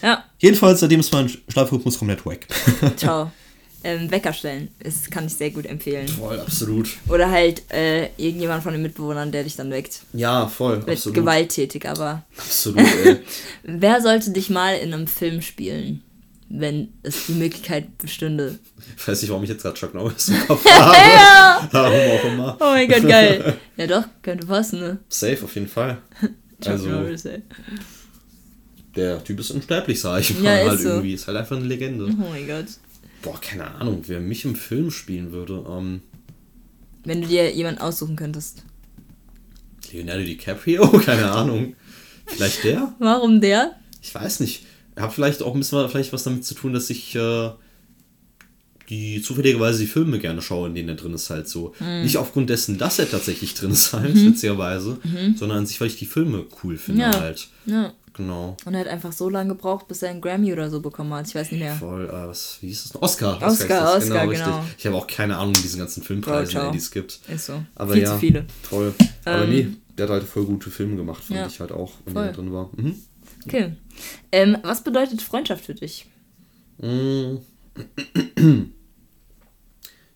Ja, Jedenfalls, seitdem ist mein Schlafrhythmus komplett weg. ciao. ähm, Wecker stellen. Das kann ich sehr gut empfehlen. voll, absolut. Oder halt äh, irgendjemand von den Mitbewohnern, der dich dann weckt. Ja, voll, Wird absolut. gewalttätig, aber. Absolut, ey. Wer sollte dich mal in einem Film spielen, wenn es die Möglichkeit bestünde? Ich weiß nicht, warum ich jetzt gerade Chuck Norris im Kopf habe. Warum auch immer. Oh mein Gott, geil. ja doch, könnte passen, ne? Safe, auf jeden Fall. Chuck Also, Norris, ey. der Typ ist unsterblich, sag ich mal. Ja, ist halt so. irgendwie. Ist halt einfach eine Legende. Oh mein Gott. Boah, keine Ahnung, wer mich im Film spielen würde. Ähm, Wenn du dir jemanden aussuchen könntest. Leonardo DiCaprio? Keine Ahnung. Vielleicht der? Warum der? Ich weiß nicht. Hat vielleicht auch ein bisschen vielleicht was damit zu tun, dass ich äh, die zufälligerweise die Filme gerne schaue, in denen er drin ist, halt so. Hm. Nicht aufgrund dessen, dass er tatsächlich drin ist, halt, witzigerweise, sondern an sich, weil ich die Filme cool finde, Mhm. Ja. halt. Ja. Genau. Und er hat einfach so lange gebraucht, bis er einen Grammy oder so bekommen hat. Ich weiß nicht mehr. Voll, äh, was, wie hieß das noch? Oscar. Oscar, ist das, Oscar, genau. Ich habe auch keine Ahnung, diesen ganzen Filmpreisen, ey, die es gibt. Ist so. Aber Viel ja, zu viele. toll. Aber Ähm, nee, der hat halt voll gute Filme gemacht, fand Ja. ich halt auch, wenn der drin war. Mhm. Okay. Ähm, was bedeutet Freundschaft für dich? Mm.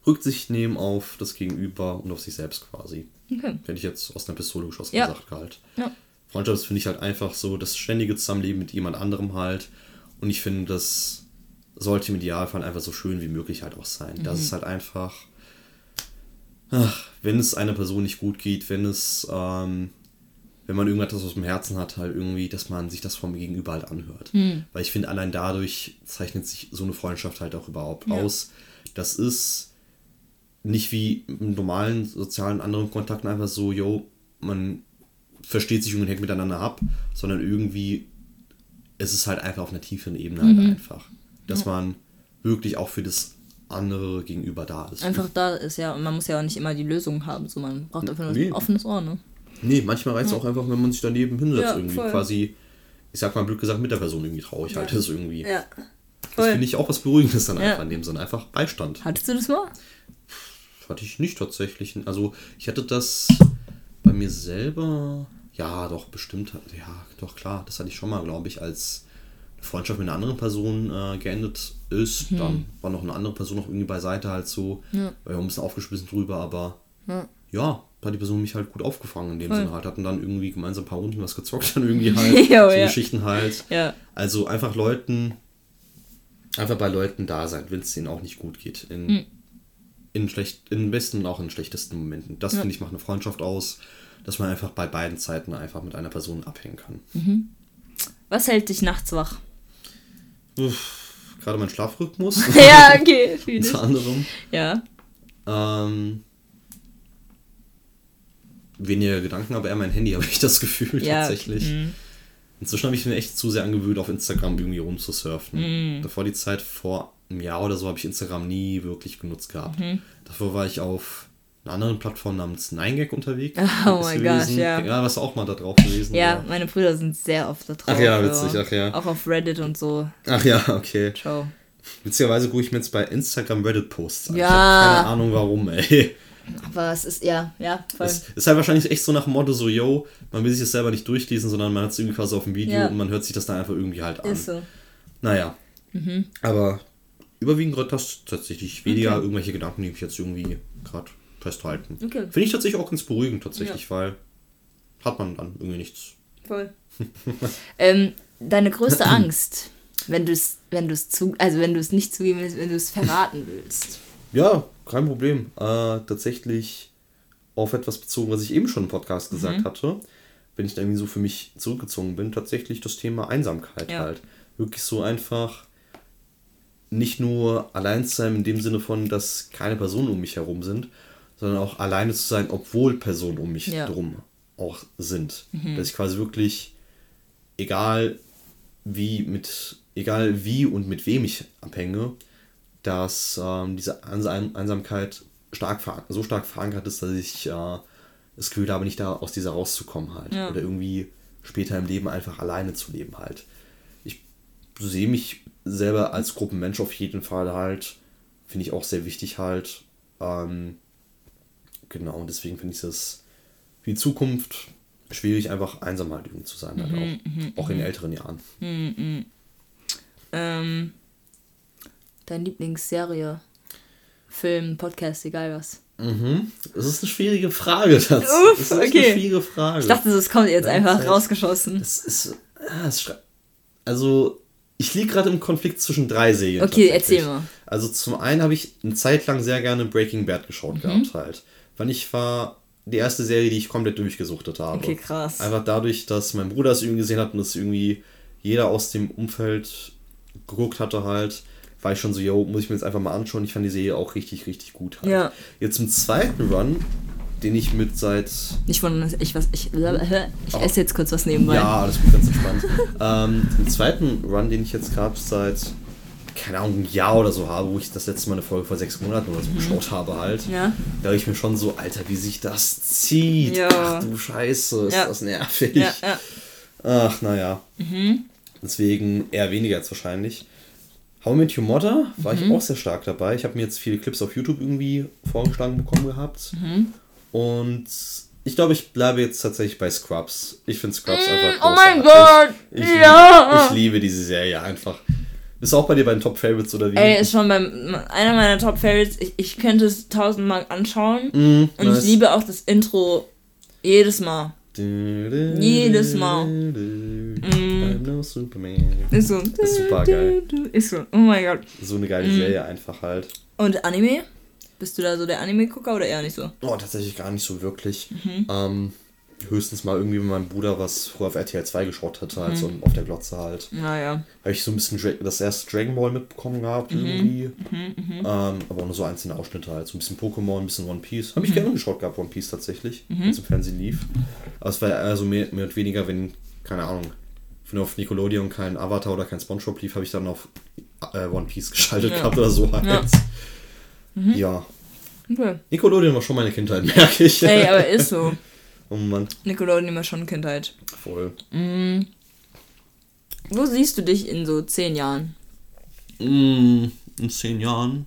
Rücksicht nehmen auf das Gegenüber und auf sich selbst quasi. Okay. Hätte ich jetzt aus einer Pistole geschossen Ja. gesagt halt. Ja. Freundschaft finde ich halt einfach so das ständige Zusammenleben mit jemand anderem halt. Und ich finde, das sollte im Idealfall einfach so schön wie möglich halt auch sein. Mhm. Das ist halt einfach, ach, wenn es einer Person nicht gut geht, wenn es, ähm, wenn man irgendetwas aus dem Herzen hat, halt irgendwie, dass man sich das vom Gegenüber halt anhört. Mhm. Weil ich finde, allein dadurch zeichnet sich so eine Freundschaft halt auch überhaupt Ja. aus. Das ist nicht wie im normalen sozialen anderen Kontakten einfach so, yo, man versteht sich und hängt miteinander ab, sondern irgendwie es ist halt einfach auf einer tieferen Ebene halt einfach. Dass man wirklich auch für das andere gegenüber da ist. Einfach da ist ja, und man muss ja auch nicht immer die Lösung haben. So, man braucht einfach nur Nee. ein offenes Ohr, ne? Nee, manchmal reicht es auch einfach, wenn man sich daneben hinsetzt, Ja, irgendwie voll. quasi, ich sag mal blöd gesagt, mit der Person irgendwie traurig halt ist irgendwie. Ja. Das finde ich auch was Beruhigendes dann Ja. einfach in dem Sinne. Einfach Beistand. Hattest du das mal? Hatte ich nicht tatsächlich. Also ich hatte das bei mir selber. Ja, doch, bestimmt. Ja, doch, klar. Das hatte ich schon mal, glaube ich, als eine Freundschaft mit einer anderen Person äh, geendet ist. Dann war noch eine andere Person noch irgendwie beiseite halt so. Ja. War ja ein bisschen aufgeschmissen drüber, aber Ja. ja, da hat die Person mich halt gut aufgefangen in dem Voll. Sinne halt. Hatten dann irgendwie gemeinsam ein paar Runden was gezockt, dann irgendwie halt. Jo, so ja. Geschichten halt. Ja. Also einfach Leuten, einfach bei Leuten da sein, wenn es denen auch nicht gut geht. In, Hm. In, schlecht, in besten und auch in schlechtesten Momenten. Das finde ich macht eine Freundschaft aus, dass man einfach bei beiden Zeiten einfach mit einer Person abhängen kann. Was hält dich nachts wach? Uff, Gerade mein Schlafrhythmus. ja, okay, fühl ich. unter anderem. Ja. Ähm, weniger Gedanken, aber eher mein Handy, habe ich das Gefühl Ja, tatsächlich. mhm. Inzwischen habe ich mir echt zu sehr angewöhnt, auf Instagram irgendwie rumzusurfen. Mhm. Davor die Zeit, vor einem Jahr oder so, habe ich Instagram nie wirklich genutzt gehabt. Mhm. Davor war ich auf einer anderen Plattform namens 9gag unterwegs. Oh gewesen. gosh, ja. Ja, warst du auch mal da drauf gewesen? Ja, oder? meine Brüder sind sehr oft da drauf. Ach ja, witzig, ach ja. Auch auf Reddit und so. Ach ja, okay. Ciao. Witzigerweise gucke ich mir jetzt bei Instagram Reddit-Posts an. Ja. Ich habe keine Ahnung warum, ey. Aber es ist, ja, ja, voll. Es ist halt wahrscheinlich echt so nach dem Motto so, yo, man will sich das selber nicht durchlesen, sondern man hat es irgendwie quasi auf dem Video Ja. und man hört sich das dann einfach irgendwie halt an. ist so. Naja. Aber überwiegend gerade das tatsächlich weniger irgendwelche Gedanken, die mich jetzt irgendwie gerade festhalten. Okay. Finde ich tatsächlich auch ganz beruhigend tatsächlich, weil hat man dann irgendwie nichts. Voll. ähm, deine größte Angst, wenn du es, wenn du es zu, also wenn du es nicht zugeben willst, wenn du es verraten willst. Ja, kein Problem. Äh, tatsächlich auf etwas bezogen, was ich eben schon im Podcast gesagt hatte, wenn ich da irgendwie so für mich zurückgezogen bin, tatsächlich das Thema Einsamkeit Ja. halt. Wirklich so einfach nicht nur allein zu sein in dem Sinne von, dass keine Personen um mich herum sind, sondern auch alleine zu sein, obwohl Personen um mich Ja. drum auch sind. Dass ich quasi wirklich, egal wie mit, egal wie und mit wem ich abhänge, dass ähm, diese Einsam Einsamkeit stark so stark verankert ist, dass ich äh, das Gefühl habe, nicht da aus dieser rauszukommen halt. Ja. Oder irgendwie später im Leben einfach alleine zu leben halt. Sehe mich selber als Gruppenmensch auf jeden Fall halt. Finde ich auch sehr wichtig halt. Ähm, genau, und deswegen finde ich es für die Zukunft schwierig, einfach einsam halt irgendwie zu sein. Halt auch, auch in älteren Jahren. Ähm, deine Lieblingsserie, Film, Podcast, egal was. Mhm. Das ist eine schwierige Frage dazu. Uff, das ist okay. eine schwierige Frage. Ich dachte, es kommt jetzt einfach rausgeschossen. Es ist. Ah, es schrei- also, ich liege gerade im Konflikt zwischen drei Serien. Okay, erzähl mal. Also, zum einen habe ich eine Zeit lang sehr gerne Breaking Bad geschaut Mhm. gehabt, halt. Weil ich war die erste Serie, die ich komplett durchgesuchtet habe. Okay, krass. Einfach dadurch, dass mein Bruder es irgendwie gesehen hat und es irgendwie jeder aus dem Umfeld geguckt hatte, halt, war ich schon so, yo, muss ich mir jetzt einfach mal anschauen. Ich fand die Serie auch richtig, richtig gut. Halt. Ja. Jetzt im zweiten Run, den ich mit seit Nicht von, ich was, ich, ich Oh. esse jetzt kurz was nebenbei. Ja, alles gut, ganz entspannt. ähm, den zweiten Run, den ich jetzt gerade seit, keine Ahnung, ein Jahr oder so habe, wo ich das letzte Mal eine Folge vor sechs Monaten oder so geschaut habe halt. Mhm. Ja. Da habe ich mir schon so, Alter, wie sich das zieht. Ja. Ach du Scheiße, ist Ja. das nervig. Ja, ja. Ach, naja. Deswegen eher weniger jetzt wahrscheinlich. How I Met Your Mother war ich auch sehr stark dabei. Ich habe mir jetzt viele Clips auf YouTube irgendwie vorgeschlagen bekommen gehabt. Und ich glaube, ich bleibe jetzt tatsächlich bei Scrubs. Ich finde Scrubs einfach Oh mein großartig. Gott! Ich, ja! liebe, ich liebe diese Serie einfach. Bist du auch bei dir bei den Top Favorites oder wie? Ey, ist schon beim, einer meiner Top Favorites. Ich, ich könnte es tausendmal anschauen. Mm, Und nice. ich liebe auch das Intro jedes Mal. Jedes Mal. I'm no Superman. Ist so. Ist super geil. Ist so. Oh mein Gott. So eine geile Serie einfach halt. Und Anime? Bist du da so der Anime-Gucker oder eher nicht so? Oh, tatsächlich gar nicht so wirklich. Mhm. Ähm, höchstens mal irgendwie, wenn mein Bruder was früher auf RTL 2 geschaut hatte, halt Mhm. so auf der Glotze halt. Naja. Habe ich so ein bisschen Dra das erste Dragon Ball mitbekommen gehabt Mhm. irgendwie. Ähm, aber auch nur so einzelne Ausschnitte halt. So ein bisschen Pokémon, ein bisschen One Piece. Habe ich gerne geschaut gehabt, One Piece tatsächlich, wenn es im Fernsehen lief. Aber es war also mehr, mehr oder weniger, wenn, keine Ahnung, wenn auf Nickelodeon kein Avatar oder kein Spongebob lief, habe ich dann auf äh, One Piece geschaltet Ja. gehabt oder so halt. Ja. Ja. Okay. Nickelodeon war schon meine Kindheit, merke ich. Ey, aber ist so. oh Mann, Nickelodeon immer schon Kindheit. voll. Wo siehst du dich in so zehn Jahren? Mm, In zehn Jahren,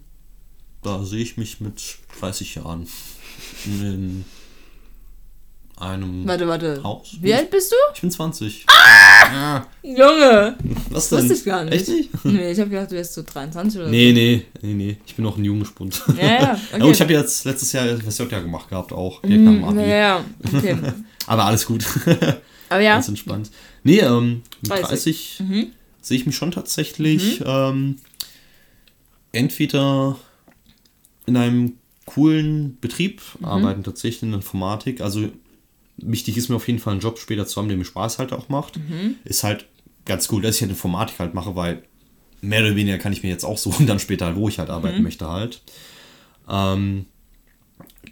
da sehe ich mich mit 30 Jahren in einem Warte, warte. Haus. Wie alt bist du? Ich bin 20. Junge! Was Das denn? wusste ich gar nicht. Echt nicht? Nee, ich hab gedacht, du wärst so 23 oder Nee, nee, nee, nee. Ich bin noch ein Jungspund. so. Ja, ja. Okay. Ja, und ich habe jetzt letztes Jahr das ja gemacht gehabt, auch direkt nach dem Abi. ja, ja, okay. Aber alles gut. Aber ja, Ganz entspannt. Nee, ähm, mit 30. 30, Mhm. sehe ich mich schon tatsächlich ähm, entweder in einem coolen Betrieb Mhm. arbeiten, tatsächlich in der Informatik. Also wichtig ist mir auf jeden Fall einen Job später zu haben, der mir Spaß halt auch macht. Mhm. Ist halt ganz cool, dass ich halt Informatik halt mache, weil mehr oder weniger kann ich mir jetzt auch suchen, dann später halt, wo ich halt arbeiten Mhm. möchte halt. Ähm,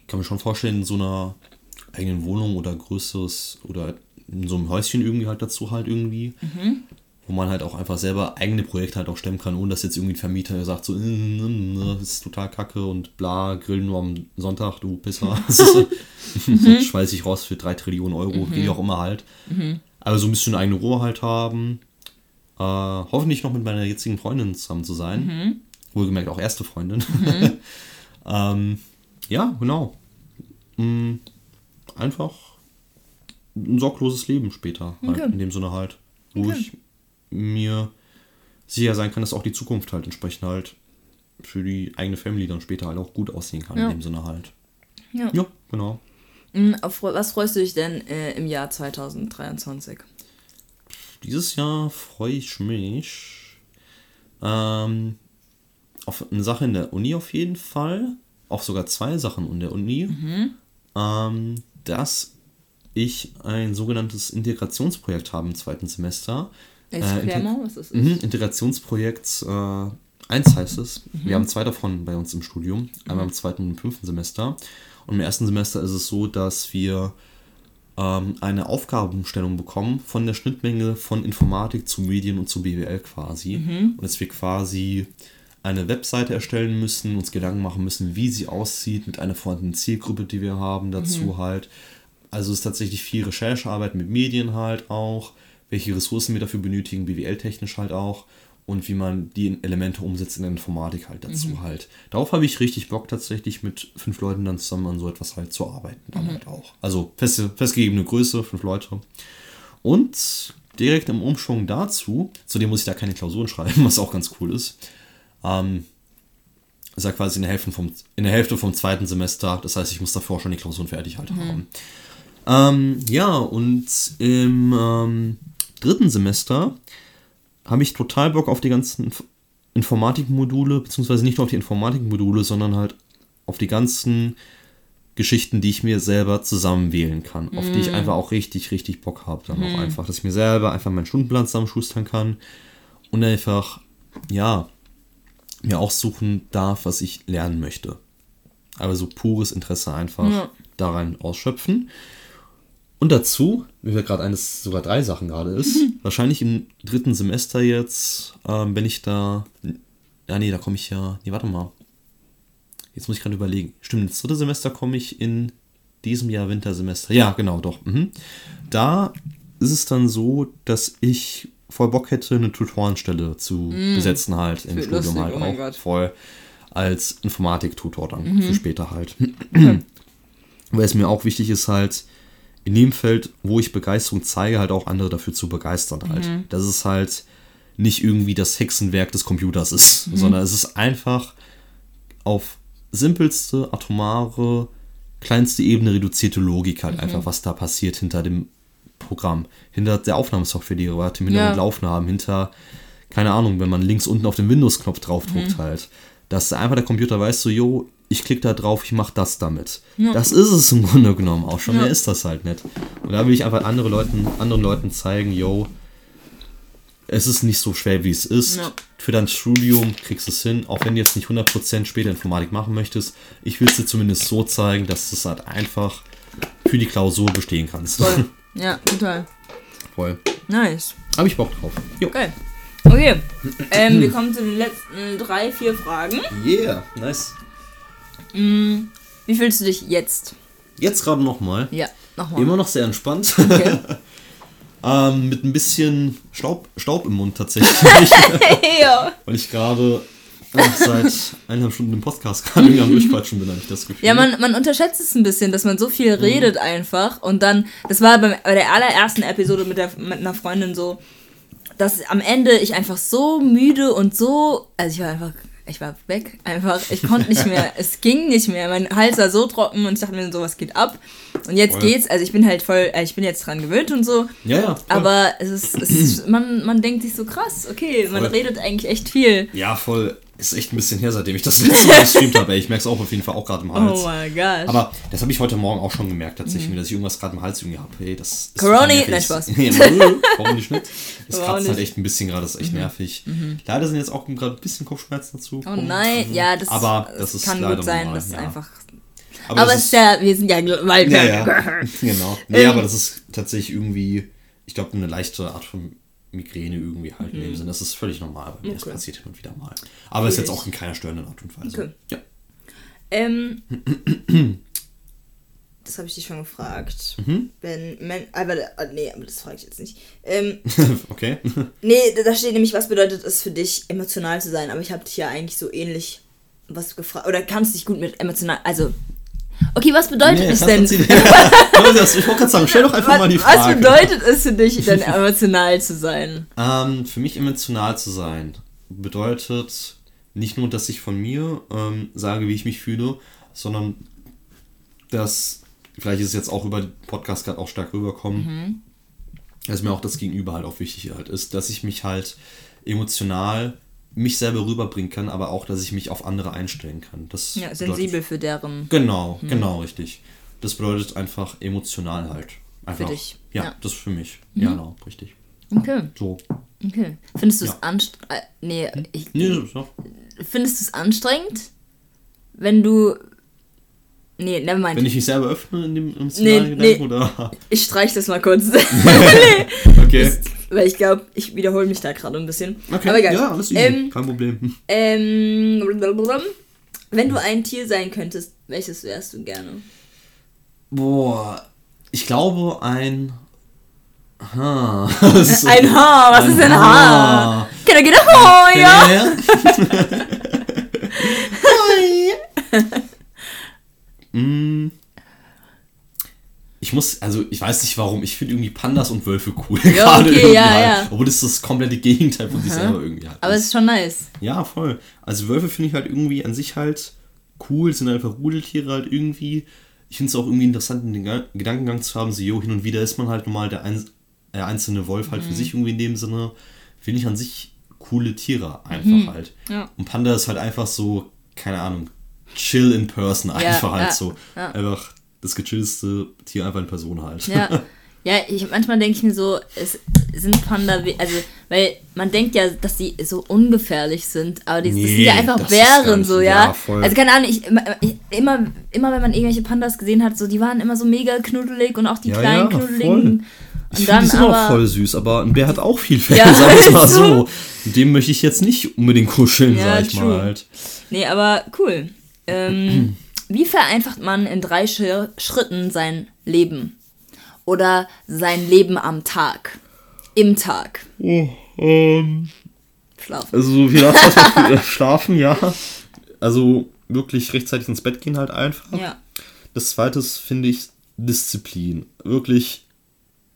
kann mir schon vorstellen, in so einer eigenen Wohnung oder größeres oder in so einem Häuschen irgendwie halt dazu halt irgendwie. Wo man halt auch einfach selber eigene Projekte halt auch stemmen kann, ohne dass jetzt irgendwie ein Vermieter sagt so, "Mm, mm, das ist total kacke und bla, grillen nur am Sonntag, du Pisser. So schmeiß ich raus für drei Trillionen Euro, wie auch immer halt. Aber so ein bisschen eigene Ruhe halt haben. Äh, hoffentlich noch mit meiner jetzigen Freundin zusammen zu sein. Wohlgemerkt auch erste Freundin. ähm, ja, genau. Mm, einfach ein sorgloses Leben später. Halt, Okay. In dem Sinne halt. Wo Okay. ich mir sicher sein kann, dass auch die Zukunft halt entsprechend halt für die eigene Family dann später halt auch gut aussehen kann. Ja. In dem Sinne halt. Ja. Ja, genau. Mm, Auf was freust du dich denn äh, im Jahr 2023? Dieses Jahr freue ich mich ähm, auf eine Sache in der Uni auf jeden Fall. Auf sogar zwei Sachen in der Uni. Ähm, dass ich ein sogenanntes Integrationsprojekt habe im zweiten Semester. Integ- mal, was ist. Mhm, Integrationsprojekt äh, 1 heißt es. Wir haben zwei davon bei uns im Studium. Einmal im zweiten und im fünften Semester. Und im ersten Semester ist es so, dass wir ähm, eine Aufgabenstellung bekommen von der Schnittmenge von Informatik zu Medien und zu BWL quasi. Und dass wir quasi eine Webseite erstellen müssen, uns Gedanken machen müssen, wie sie aussieht, mit einer vorhandenen Zielgruppe, die wir haben, dazu halt. Also es ist tatsächlich viel Recherchearbeit mit Medien halt auch, welche Ressourcen wir dafür benötigen, BWL-technisch halt auch und wie man die Elemente umsetzt in der Informatik halt dazu halt. Darauf habe ich richtig Bock tatsächlich mit fünf Leuten dann zusammen an so etwas halt zu arbeiten dann halt auch. Also feste, festgegebene Größe, fünf Leute. Und direkt im Umschwung dazu, zudem muss ich da keine Klausuren schreiben, was auch ganz cool ist. Ähm, ist ja quasi in der, Hälfte vom, in der Hälfte vom zweiten Semester. Das heißt, ich muss davor schon die Klausuren fertig halt haben. Ähm, ja, und im ähm, dritten Semester habe ich total Bock auf die ganzen Inf- Informatikmodule, beziehungsweise nicht nur auf die Informatikmodule, sondern halt auf die ganzen Geschichten, die ich mir selber zusammenwählen kann, auf die ich einfach auch richtig, richtig Bock habe. Dann auch einfach, dass ich mir selber einfach meinen Stundenplan zusammenschustern kann und einfach, ja, mir aussuchen darf, was ich lernen möchte. Aber so pures Interesse einfach Ja. daran ausschöpfen. Und dazu, wie wir gerade eines, sogar drei Sachen gerade ist, wahrscheinlich im dritten Semester jetzt, ähm, wenn ich da. Ja, nee, da komme ich ja. Nee, warte mal. Jetzt muss ich gerade überlegen. Stimmt, ins dritte Semester komme ich in diesem Jahr Wintersemester. Ja, genau, doch. Mhm. Da ist es dann so, dass ich voll Bock hätte, eine Tutorenstelle zu besetzen halt im Studium lustig, halt oh auch Gott. voll als Informatiktutor dann für später halt. Weil es mir auch wichtig ist halt in dem Feld, wo ich Begeisterung zeige, halt auch andere dafür zu begeistern halt. Dass es halt nicht irgendwie das Hexenwerk des Computers ist, sondern es ist einfach auf simpelste, atomare, kleinste Ebene reduzierte Logik halt einfach, was da passiert hinter dem Programm, hinter der Aufnahmesoftware, die wir im Hintergrund Ja. laufen haben, hinter, keine Ahnung, wenn man links unten auf den Windows-Knopf draufdruckt halt, dass einfach der Computer weiß so, yo, ich klicke da drauf, ich mache das damit. Das ist es im Grunde genommen auch schon, Ja. mehr ist das halt nicht. Und da will ich einfach andere Leuten, anderen Leuten zeigen, yo, es ist nicht so schwer, wie es ist. Ja. Für dein Studium kriegst du es hin, auch wenn du jetzt nicht 100% später Informatik machen möchtest. Ich will es dir zumindest so zeigen, dass du es halt einfach für die Klausur bestehen kannst. Voll. Ja, total. Voll. Nice. Habe ich Bock drauf. Jo. Geil. Okay. Ähm, wir kommen zu den letzten drei, vier Fragen. Yeah, nice. Wie fühlst du dich jetzt? Jetzt gerade nochmal. Ja, nochmal. Immer noch sehr entspannt. Okay. ähm, mit ein bisschen Staub, Staub im Mund tatsächlich. ja. weil ich gerade seit eineinhalb Stunden im Podcast gerade am Durchquatschen bin, habe ich das Gefühl. Ja, man, man unterschätzt es ein bisschen, dass man so viel Mhm. redet einfach. Und dann, das war beim, bei der allerersten Episode mit, der, mit einer Freundin so, dass am Ende ich einfach so müde und so, also ich war einfach, ich war weg, einfach, ich konnte nicht mehr, es ging nicht mehr, mein Hals war so trocken und ich dachte mir so, was geht ab? Und jetzt Voll. geht's, also ich bin halt voll, äh, ich bin jetzt dran gewöhnt und so, Ja, ja. voll. aber es ist, es ist man, man denkt sich so krass, okay, man Voll. redet eigentlich echt viel. Ja, voll. Ist echt ein bisschen her, seitdem ich das letzte Mal gestreamt habe. ey. Ich merke es auch auf jeden Fall auch gerade im Hals. Oh mein Gott. Aber das habe ich heute Morgen auch schon gemerkt, tatsächlich, dass ich irgendwas gerade im Hals irgendwie habe. Hey, das ist nervig. Nein, Spaß. Warum nicht? nicht? Es Warum kratzt halt nicht? Mhm. echt ein bisschen gerade, das ist echt nervig. Leider sind jetzt auch gerade ein bisschen Kopfschmerzen dazu. Oh nein, ja, das, Aber das das ist kann leider gut sein, normal, dass ja. einfach Aber Aber, das es ist ja, wir sind ja, weil Ja, ja. genau. Nee, Ähm. aber das ist tatsächlich irgendwie, ich glaube, eine leichte Art von Migräne irgendwie halt in dem Sinne. Das ist völlig normal bei mir. Das Mhm. Okay. passiert hin und wieder mal. Aber ist jetzt auch in keiner störenden Art und Weise. Okay. Ja. Ähm, das habe ich dich schon gefragt. Mhm. Wenn, Men aber, ah, nee, aber das frage ich jetzt nicht. Ähm, okay. nee, da steht nämlich, was bedeutet es für dich, emotional zu sein? Aber ich habe dich ja eigentlich so ähnlich was gefragt. Oder kannst dich gut mit emotional, also, okay, was bedeutet Nee, es denn? sie- ich wollte gerade sagen, stell doch einfach mal die was, was Frage. bedeutet es für dich, denn emotional zu sein? Ähm, für mich emotional zu sein bedeutet nicht nur, dass ich von mir ähm, sage, wie ich mich fühle, sondern dass, vielleicht ist es jetzt auch über den Podcast gerade auch stark rüberkommen, dass mir auch das Gegenüber halt auch wichtig halt ist, dass ich mich halt emotional mich selber rüberbringen kann, aber auch, dass ich mich auf andere einstellen kann. Das Ja, bedeutet- sensibel für deren. Genau, genau, richtig. Das bedeutet einfach emotional halt. Einfach, dich, Ja, ja. das für mich. Ja, genau, richtig. Okay, So. okay. Findest du es Ja. anstrengend? Äh, nee, ich, Nee, ist auch- findest du es anstrengend, wenn du. Nee, never mind. Wenn ich mich selber öffne in dem emotionalen Nee, Gedanken, nee. oder? Ich streich das mal kurz. Okay. Weil ich glaube, ich wiederhole mich da gerade ein bisschen. Okay, Aber egal. ja, alles easy. Ähm, Kein Problem. ähm, wenn du ein Tier sein könntest, welches wärst du gerne? Boah, ich glaube ein... Ha. Das- Ein Haar, was ein ist ein Haar? Kann er genau, oh, ja. Ja. Mm. Ich muss, also ich weiß nicht warum, ich finde irgendwie Pandas und Wölfe cool. Ja, okay, irgendwie ja, halt. ja. Obwohl das das komplette Gegenteil von sich selber irgendwie hat. Aber es ist schon nice. Ja, voll. Also Wölfe finde ich halt irgendwie an sich halt cool, sind einfach Rudeltiere halt irgendwie. Ich finde es auch irgendwie interessant, den Ga- Gedankengang zu haben, so, jo, hin und wieder ist man halt normal der ein, äh, einzelne Wolf halt Mhm. für sich irgendwie in dem Sinne. Finde ich an sich coole Tiere einfach halt. Mhm. Ja. Und Panda ist halt einfach so, keine Ahnung, chill in person einfach halt so. Einfach das gechillste Tier einfach in Person halt. Ja. Ja, ich, manchmal denke ich mir so, es sind Panda, also, weil man denkt ja, dass die so ungefährlich sind, aber die, das sind Nee, ja einfach Bären, so, ja. ja, voll. Also, keine Ahnung, ich, immer, ich, immer, immer, wenn man irgendwelche Pandas gesehen hat, so, die waren immer so mega knuddelig und auch die Ja, kleinen ja, knuddeligen. Ich Und finde, die sind aber. auch voll süß, aber ein Bär hat auch viel Fell, Ja, sagen wir mal so. dem möchte ich jetzt nicht unbedingt kuscheln, Ja, sag ich true. mal halt. Nee, aber cool. Ähm, wie vereinfacht man in drei Schritten sein Leben? Oder sein Leben am Tag? Im Tag. Schlafen. Also so viel Abwasser für schlafen, ja. Also wirklich rechtzeitig ins Bett gehen halt einfach. Ja. Das zweite ist, finde ich, Disziplin. Wirklich,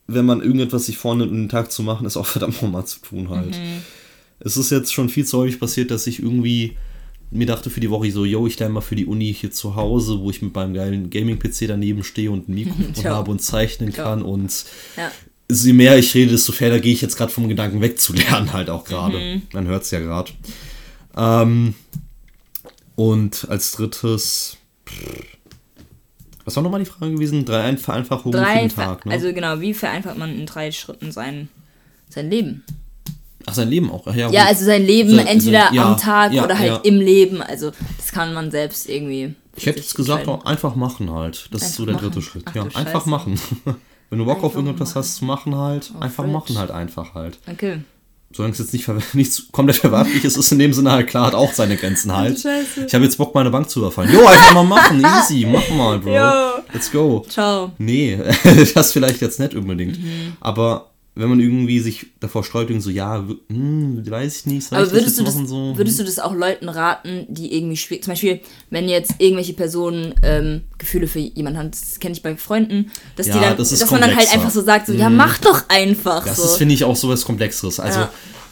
wenn man irgendetwas sich vornimmt, um den Tag zu machen, ist auch verdammt nochmal zu tun halt. Es ist jetzt schon viel zu häufig passiert, dass ich irgendwie mir dachte für die Woche so, yo, ich lerne mal für die Uni hier zu Hause, wo ich mit meinem geilen Gaming-PC daneben stehe und ein Mikrofon habe und zeichnen kann und Ja. je mehr ich rede, desto ferner gehe ich jetzt gerade vom Gedanken wegzulernen, halt auch gerade. Man hört es ja gerade. Ähm, und als drittes. pff, Was war nochmal die Frage gewesen? Drei Ein- Vereinfachungen für Drei, den Ver Tag, ne? also genau, wie vereinfacht man in drei Schritten sein, sein Leben? Ach, sein Leben auch. Ach, ja, Ja, also sein Leben So- entweder so- ja, am Tag ja, oder halt im Leben. Also das kann man selbst irgendwie. ich hätte jetzt gesagt, auch einfach machen halt. Das ist so der Einfach dritte machen. Schritt. Ach ja, einfach Scheiße. machen. Wenn du Bock auf Einfach irgendetwas machen. hast zu machen halt, einfach Fritsch. machen halt einfach halt. Okay. Solange es jetzt nicht, ver- nicht zu- komplett verwerflich ist, ist in dem Sinne halt klar, hat auch seine Grenzen halt. Scheiße. Ich habe jetzt Bock, meine Bank zu überfallen. Jo, einfach mal machen, easy, mach mal, Bro. Jo. Let's go. Ciao. Nee, das vielleicht jetzt nicht unbedingt. Mhm. Aber wenn man irgendwie sich davor sträubt, irgendwie so, ja, hm, weiß ich nicht, soll Aber ich das würdest jetzt du, das? So? würdest du das auch Leuten raten, die irgendwie schwierig, zum Beispiel, wenn jetzt irgendwelche Personen ähm, Gefühle für jemanden haben, das kenne ich bei Freunden, dass, die Ja, dann, das dass man dann halt. Mhm. einfach so sagt, so, ja, mach doch einfach Das so. ist, finde ich, auch sowas Komplexeres. Also, Ja.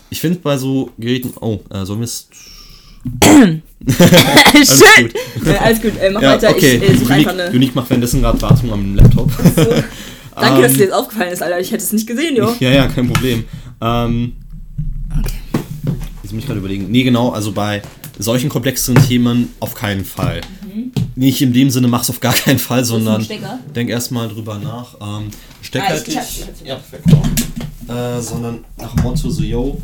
ich finde bei so Geräten, oh, äh, wir es. Schön. gut. Äh, alles gut, äh, mach Ja, weiter, okay. ich äh, einfach Unique, eine. Unique macht währenddessen gerade Wartung am Laptop. Danke, dass ähm, dir das aufgefallen ist, Alter, ich hätte es nicht gesehen, jo. Ja, ja, kein Problem. Ähm, Okay. Jetzt muss ich gerade überlegen. Nee, genau, also bei solchen komplexeren Themen auf keinen Fall. Nicht in dem Sinne, mach's auf gar keinen Fall, sondern denk erstmal drüber nach. Ähm, Stecker Ah, ich- hätte ich ich. hab's, ich hab's. Ja, perfekt. Äh, sondern nach Motto so, yo,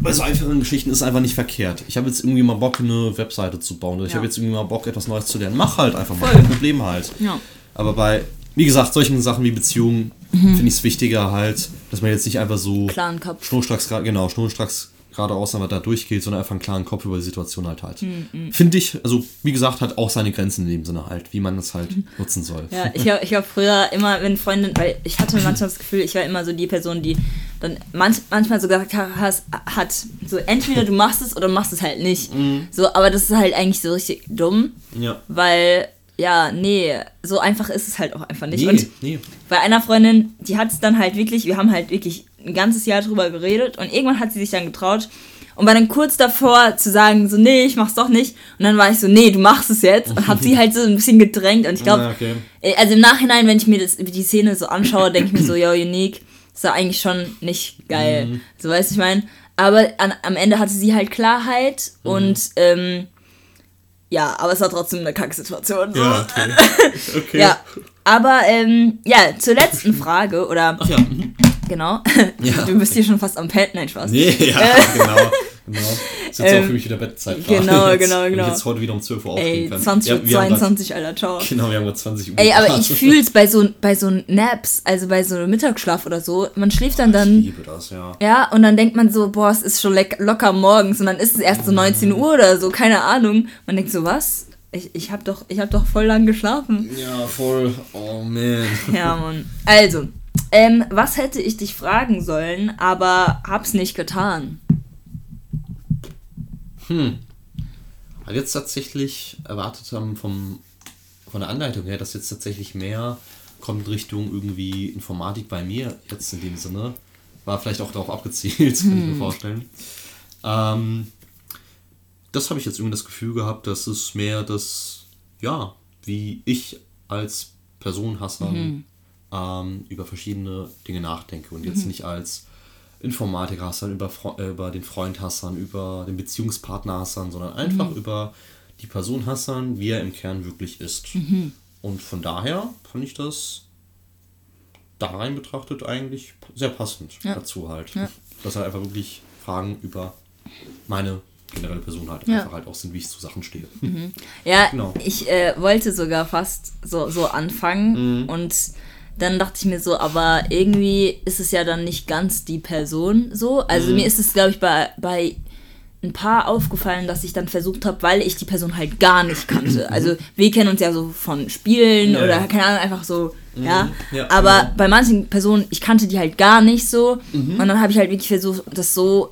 bei so einfachen Geschichten ist es einfach nicht verkehrt. Ich habe jetzt irgendwie mal Bock, eine Webseite zu bauen. Oder ich Ja. habe jetzt irgendwie mal Bock, etwas Neues zu lernen. Mach halt einfach mal. Kein Problem halt. Ja. Aber bei, wie gesagt, solchen Sachen wie Beziehungen finde ich es wichtiger halt, dass man jetzt nicht einfach so Klaren Kopf. schnurstracks, genau, schnurstracks geradeaus aber da durchgeht, sondern einfach einen klaren Kopf über die Situation halt hat. Mhm, Finde ich, also wie gesagt, hat auch seine Grenzen in dem Sinne halt, wie man das halt nutzen soll. Ja, ich habe ich hab früher immer, wenn Freundin, weil ich hatte manchmal das Gefühl, ich war immer so die Person, die dann manch, manchmal so gesagt hat, hat, so entweder du machst es oder machst es halt nicht. So, aber das ist halt eigentlich so richtig dumm, Ja. weil, ja, nee, so einfach ist es halt auch einfach nicht. Nee, Und nee. bei einer Freundin, die hat es dann halt wirklich, wir haben halt wirklich ein ganzes Jahr drüber geredet und irgendwann hat sie sich dann getraut und war dann kurz davor zu sagen, so, nee, ich mach's doch nicht. Und dann war ich so, nee, du machst es jetzt. Und hab sie halt so ein bisschen gedrängt. Und ich glaube, Ja, okay. also im Nachhinein, wenn ich mir das, die Szene so anschaue, denke ich mir so, yo, Unique, ist ja eigentlich schon nicht geil. Mhm. So, weißt du, ich meine. Aber an, am Ende hatte sie halt Klarheit Mhm. und, ähm, ja, aber es war trotzdem eine Kacksituation. So. Ja, okay. okay. Ja, aber ähm, ja, zur letzten Frage, oder Ach ja. Mhm. genau, Ja. du bist hier schon fast am Pad, nein, Spaß. Nee, ja, genau. Genau. Ist jetzt Ähm, auch für mich wieder Bettzeit. genau, jetzt, genau, genau. ich jetzt heute wieder um 12 Uhr aufstehen kann. 20 Ja, Uhr wir haben grad- 22, Alter, ciao. Genau, wir haben gerade 20 Uhr. Ey, aber gerade. ich fühl's bei so, bei so Naps, also bei so Mittagsschlaf oder so, man schläft dann Ich dann, liebe das, ja. ja, und dann denkt man so, boah, es ist schon locker morgens und dann ist es erst so 19 Uhr oder so, keine Ahnung. Man denkt so, was? Ich, ich hab doch, ich hab doch voll lang geschlafen. Ja, voll. Oh, man. Ja, Mann. Also, ähm, was hätte ich dich fragen sollen, aber hab's nicht getan? Hm. Weil jetzt tatsächlich erwartet haben vom, von der Anleitung her, dass jetzt tatsächlich mehr kommt Richtung irgendwie Informatik bei mir jetzt in dem Sinne. War vielleicht auch darauf abgezielt, kann ich mir vorstellen. Ähm, das habe ich jetzt irgendwie das Gefühl gehabt, dass es mehr das, ja, wie ich als Person Hassan ähm, über verschiedene Dinge nachdenke und jetzt nicht als Informatiker Hassan, über, äh, über den Freund Hassan, über den Beziehungspartner Hassan, sondern einfach über die Person Hassan, wie er im Kern wirklich ist. Und von daher fand ich das da rein betrachtet eigentlich sehr passend Ja. dazu halt. Ja. Dass halt einfach wirklich Fragen über meine generelle Person halt Ja. einfach halt auch sind, wie ich zu Sachen stehe. Ja, Genau. ich äh, wollte sogar fast so, so anfangen Mhm. und dann dachte ich mir so, aber irgendwie ist es ja dann nicht ganz die Person so. Also Mhm. mir ist es, glaube ich, bei, bei ein paar aufgefallen, dass ich dann versucht habe, weil ich die Person halt gar nicht kannte. Also wir kennen uns ja so von Spielen Mhm. Ja, oder ja. keine Ahnung, einfach so, ja. Ja, Aber genau. bei manchen Personen, ich kannte die halt gar nicht so. Mhm. Und dann habe ich halt wirklich versucht, das so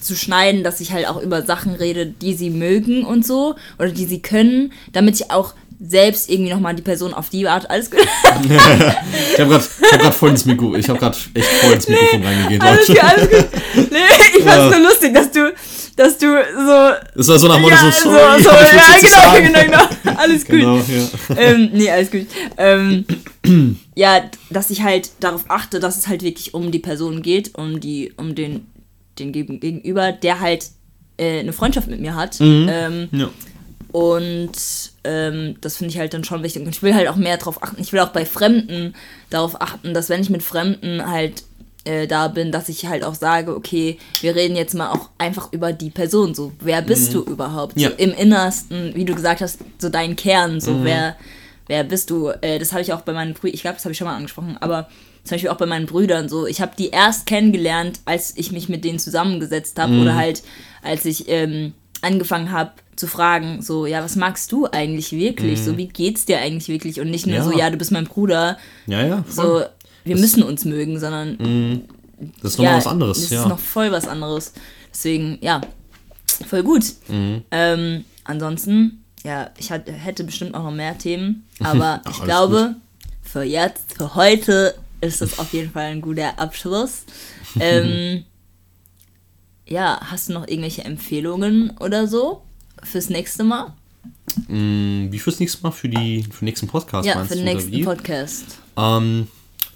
zu schneiden, dass ich halt auch über Sachen rede, die sie mögen und so oder die sie können, damit ich auch selbst irgendwie nochmal die Person auf die Art alles gut. Ich habe gerade hab grad voll ins Mikro, ich habe gerade echt voll ins Mikrofon reingegeben. alles gut, alles gut. Nee, ich fand's Ja. nur lustig, dass du, dass du so. Das war so nach Motto ja, so, so, sorry, so, ich ja, zu genau, sagen. genau, genau. Alles gut. Genau, ja. ähm, nee, alles gut. Ähm, ja, dass ich halt darauf achte, dass es halt wirklich um die Person geht, um die, um den, den Gegen- Gegenüber, der halt äh, eine Freundschaft mit mir hat. Ähm, ja. Und ähm, das finde ich halt dann schon wichtig. Und ich will halt auch mehr darauf achten. Ich will auch bei Fremden darauf achten, dass wenn ich mit Fremden halt äh, da bin, dass ich halt auch sage, okay, wir reden jetzt mal auch einfach über die Person. So, wer bist du überhaupt? Ja. So im Innersten, wie du gesagt hast, so dein Kern, so wer, wer bist du? Äh, das habe ich auch bei meinen Brüdern, ich glaube, das habe ich schon mal angesprochen, aber zum Beispiel auch bei meinen Brüdern so. Ich habe die erst kennengelernt, als ich mich mit denen zusammengesetzt habe oder halt, als ich ähm, angefangen habe zu fragen, so, ja, was magst du eigentlich wirklich? So, wie geht's dir eigentlich wirklich? Und nicht nur Ja. so, ja, du bist mein Bruder, Ja, ja. so, voll. wir müssen uns mögen, sondern Das ist nochmal ja, was anderes, das ja. ist noch voll was anderes. Deswegen, ja, voll gut. Mhm. Ähm, ansonsten, ja, ich hat, hätte bestimmt auch noch mehr Themen, aber Ach, ich glaube, für jetzt, für heute ist das auf jeden Fall ein guter Abschluss. Ähm, ja, hast du noch irgendwelche Empfehlungen oder so fürs nächste Mal? Mm, Wie fürs nächste Mal? Für, die, für den nächsten Podcast ja, meinst für den du, nächsten? Podcast. Ähm,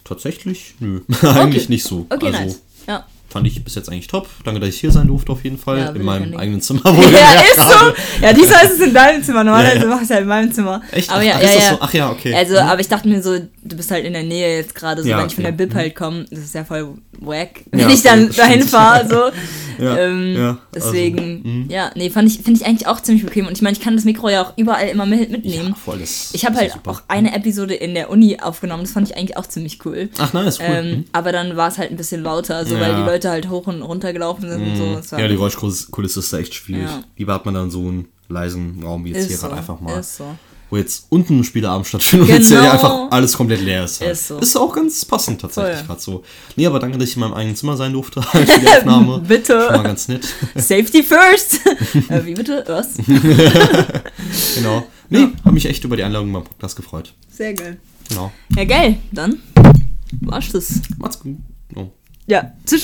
tatsächlich? Nö. eigentlich nicht so. Okay, also, nice. Ja. Fand ich bis jetzt eigentlich top. Danke, dass ich hier sein durfte, auf jeden Fall. Ja, in meinem eigenen Zimmer. Wo Ja, ist gerade- so. Ja, diesmal ist es in deinem Zimmer. Normalerweise Ja, ja. mach ich es halt in meinem Zimmer. Echt? Aber Ach, ja, ach, ja, ist das ja. so? Ach ja, okay. Also, Mhm. aber ich dachte mir so, du bist halt in der Nähe jetzt gerade, so wenn ich von der. Bib halt komme, das ist ja voll wack, wenn ich dann dahin fahre. So. Ja, ähm, deswegen, also, mhm. ja, nee, fand ich, finde ich eigentlich auch ziemlich bequem. Und ich meine, ich kann das Mikro ja auch überall immer mit, mitnehmen. Voll, das ich habe ist halt super. auch eine Episode in der Uni aufgenommen, das fand ich eigentlich auch ziemlich cool. Ach, nice, cool. Ähm, Mhm. Aber dann war es halt ein bisschen lauter, so weil. Mhm. die Leute halt hoch und runter gelaufen sind und so. War Ja, die Geräuschkulisse ist da echt schwierig. Ja. Lieber hat man dann so einen leisen Raum wie jetzt hier ist so, gerade einfach mal. ist so. Wo jetzt unten ein Spieleabend stattfindet und jetzt Genau. hier einfach alles komplett leer ist. Halt. Ist so. Ist auch ganz passend tatsächlich gerade so. Nee, aber danke, dass ich in meinem eigenen Zimmer sein durfte halt für die Aufnahme. Bitte. Schon mal ganz nett. Safety first! äh, wie bitte? Was? genau. Nee, habe mich echt über die Einladung beim Podcast gefreut. Sehr geil. Genau. Ja, geil. Dann war's das. Macht's gut. Oh. Ja, tschüss.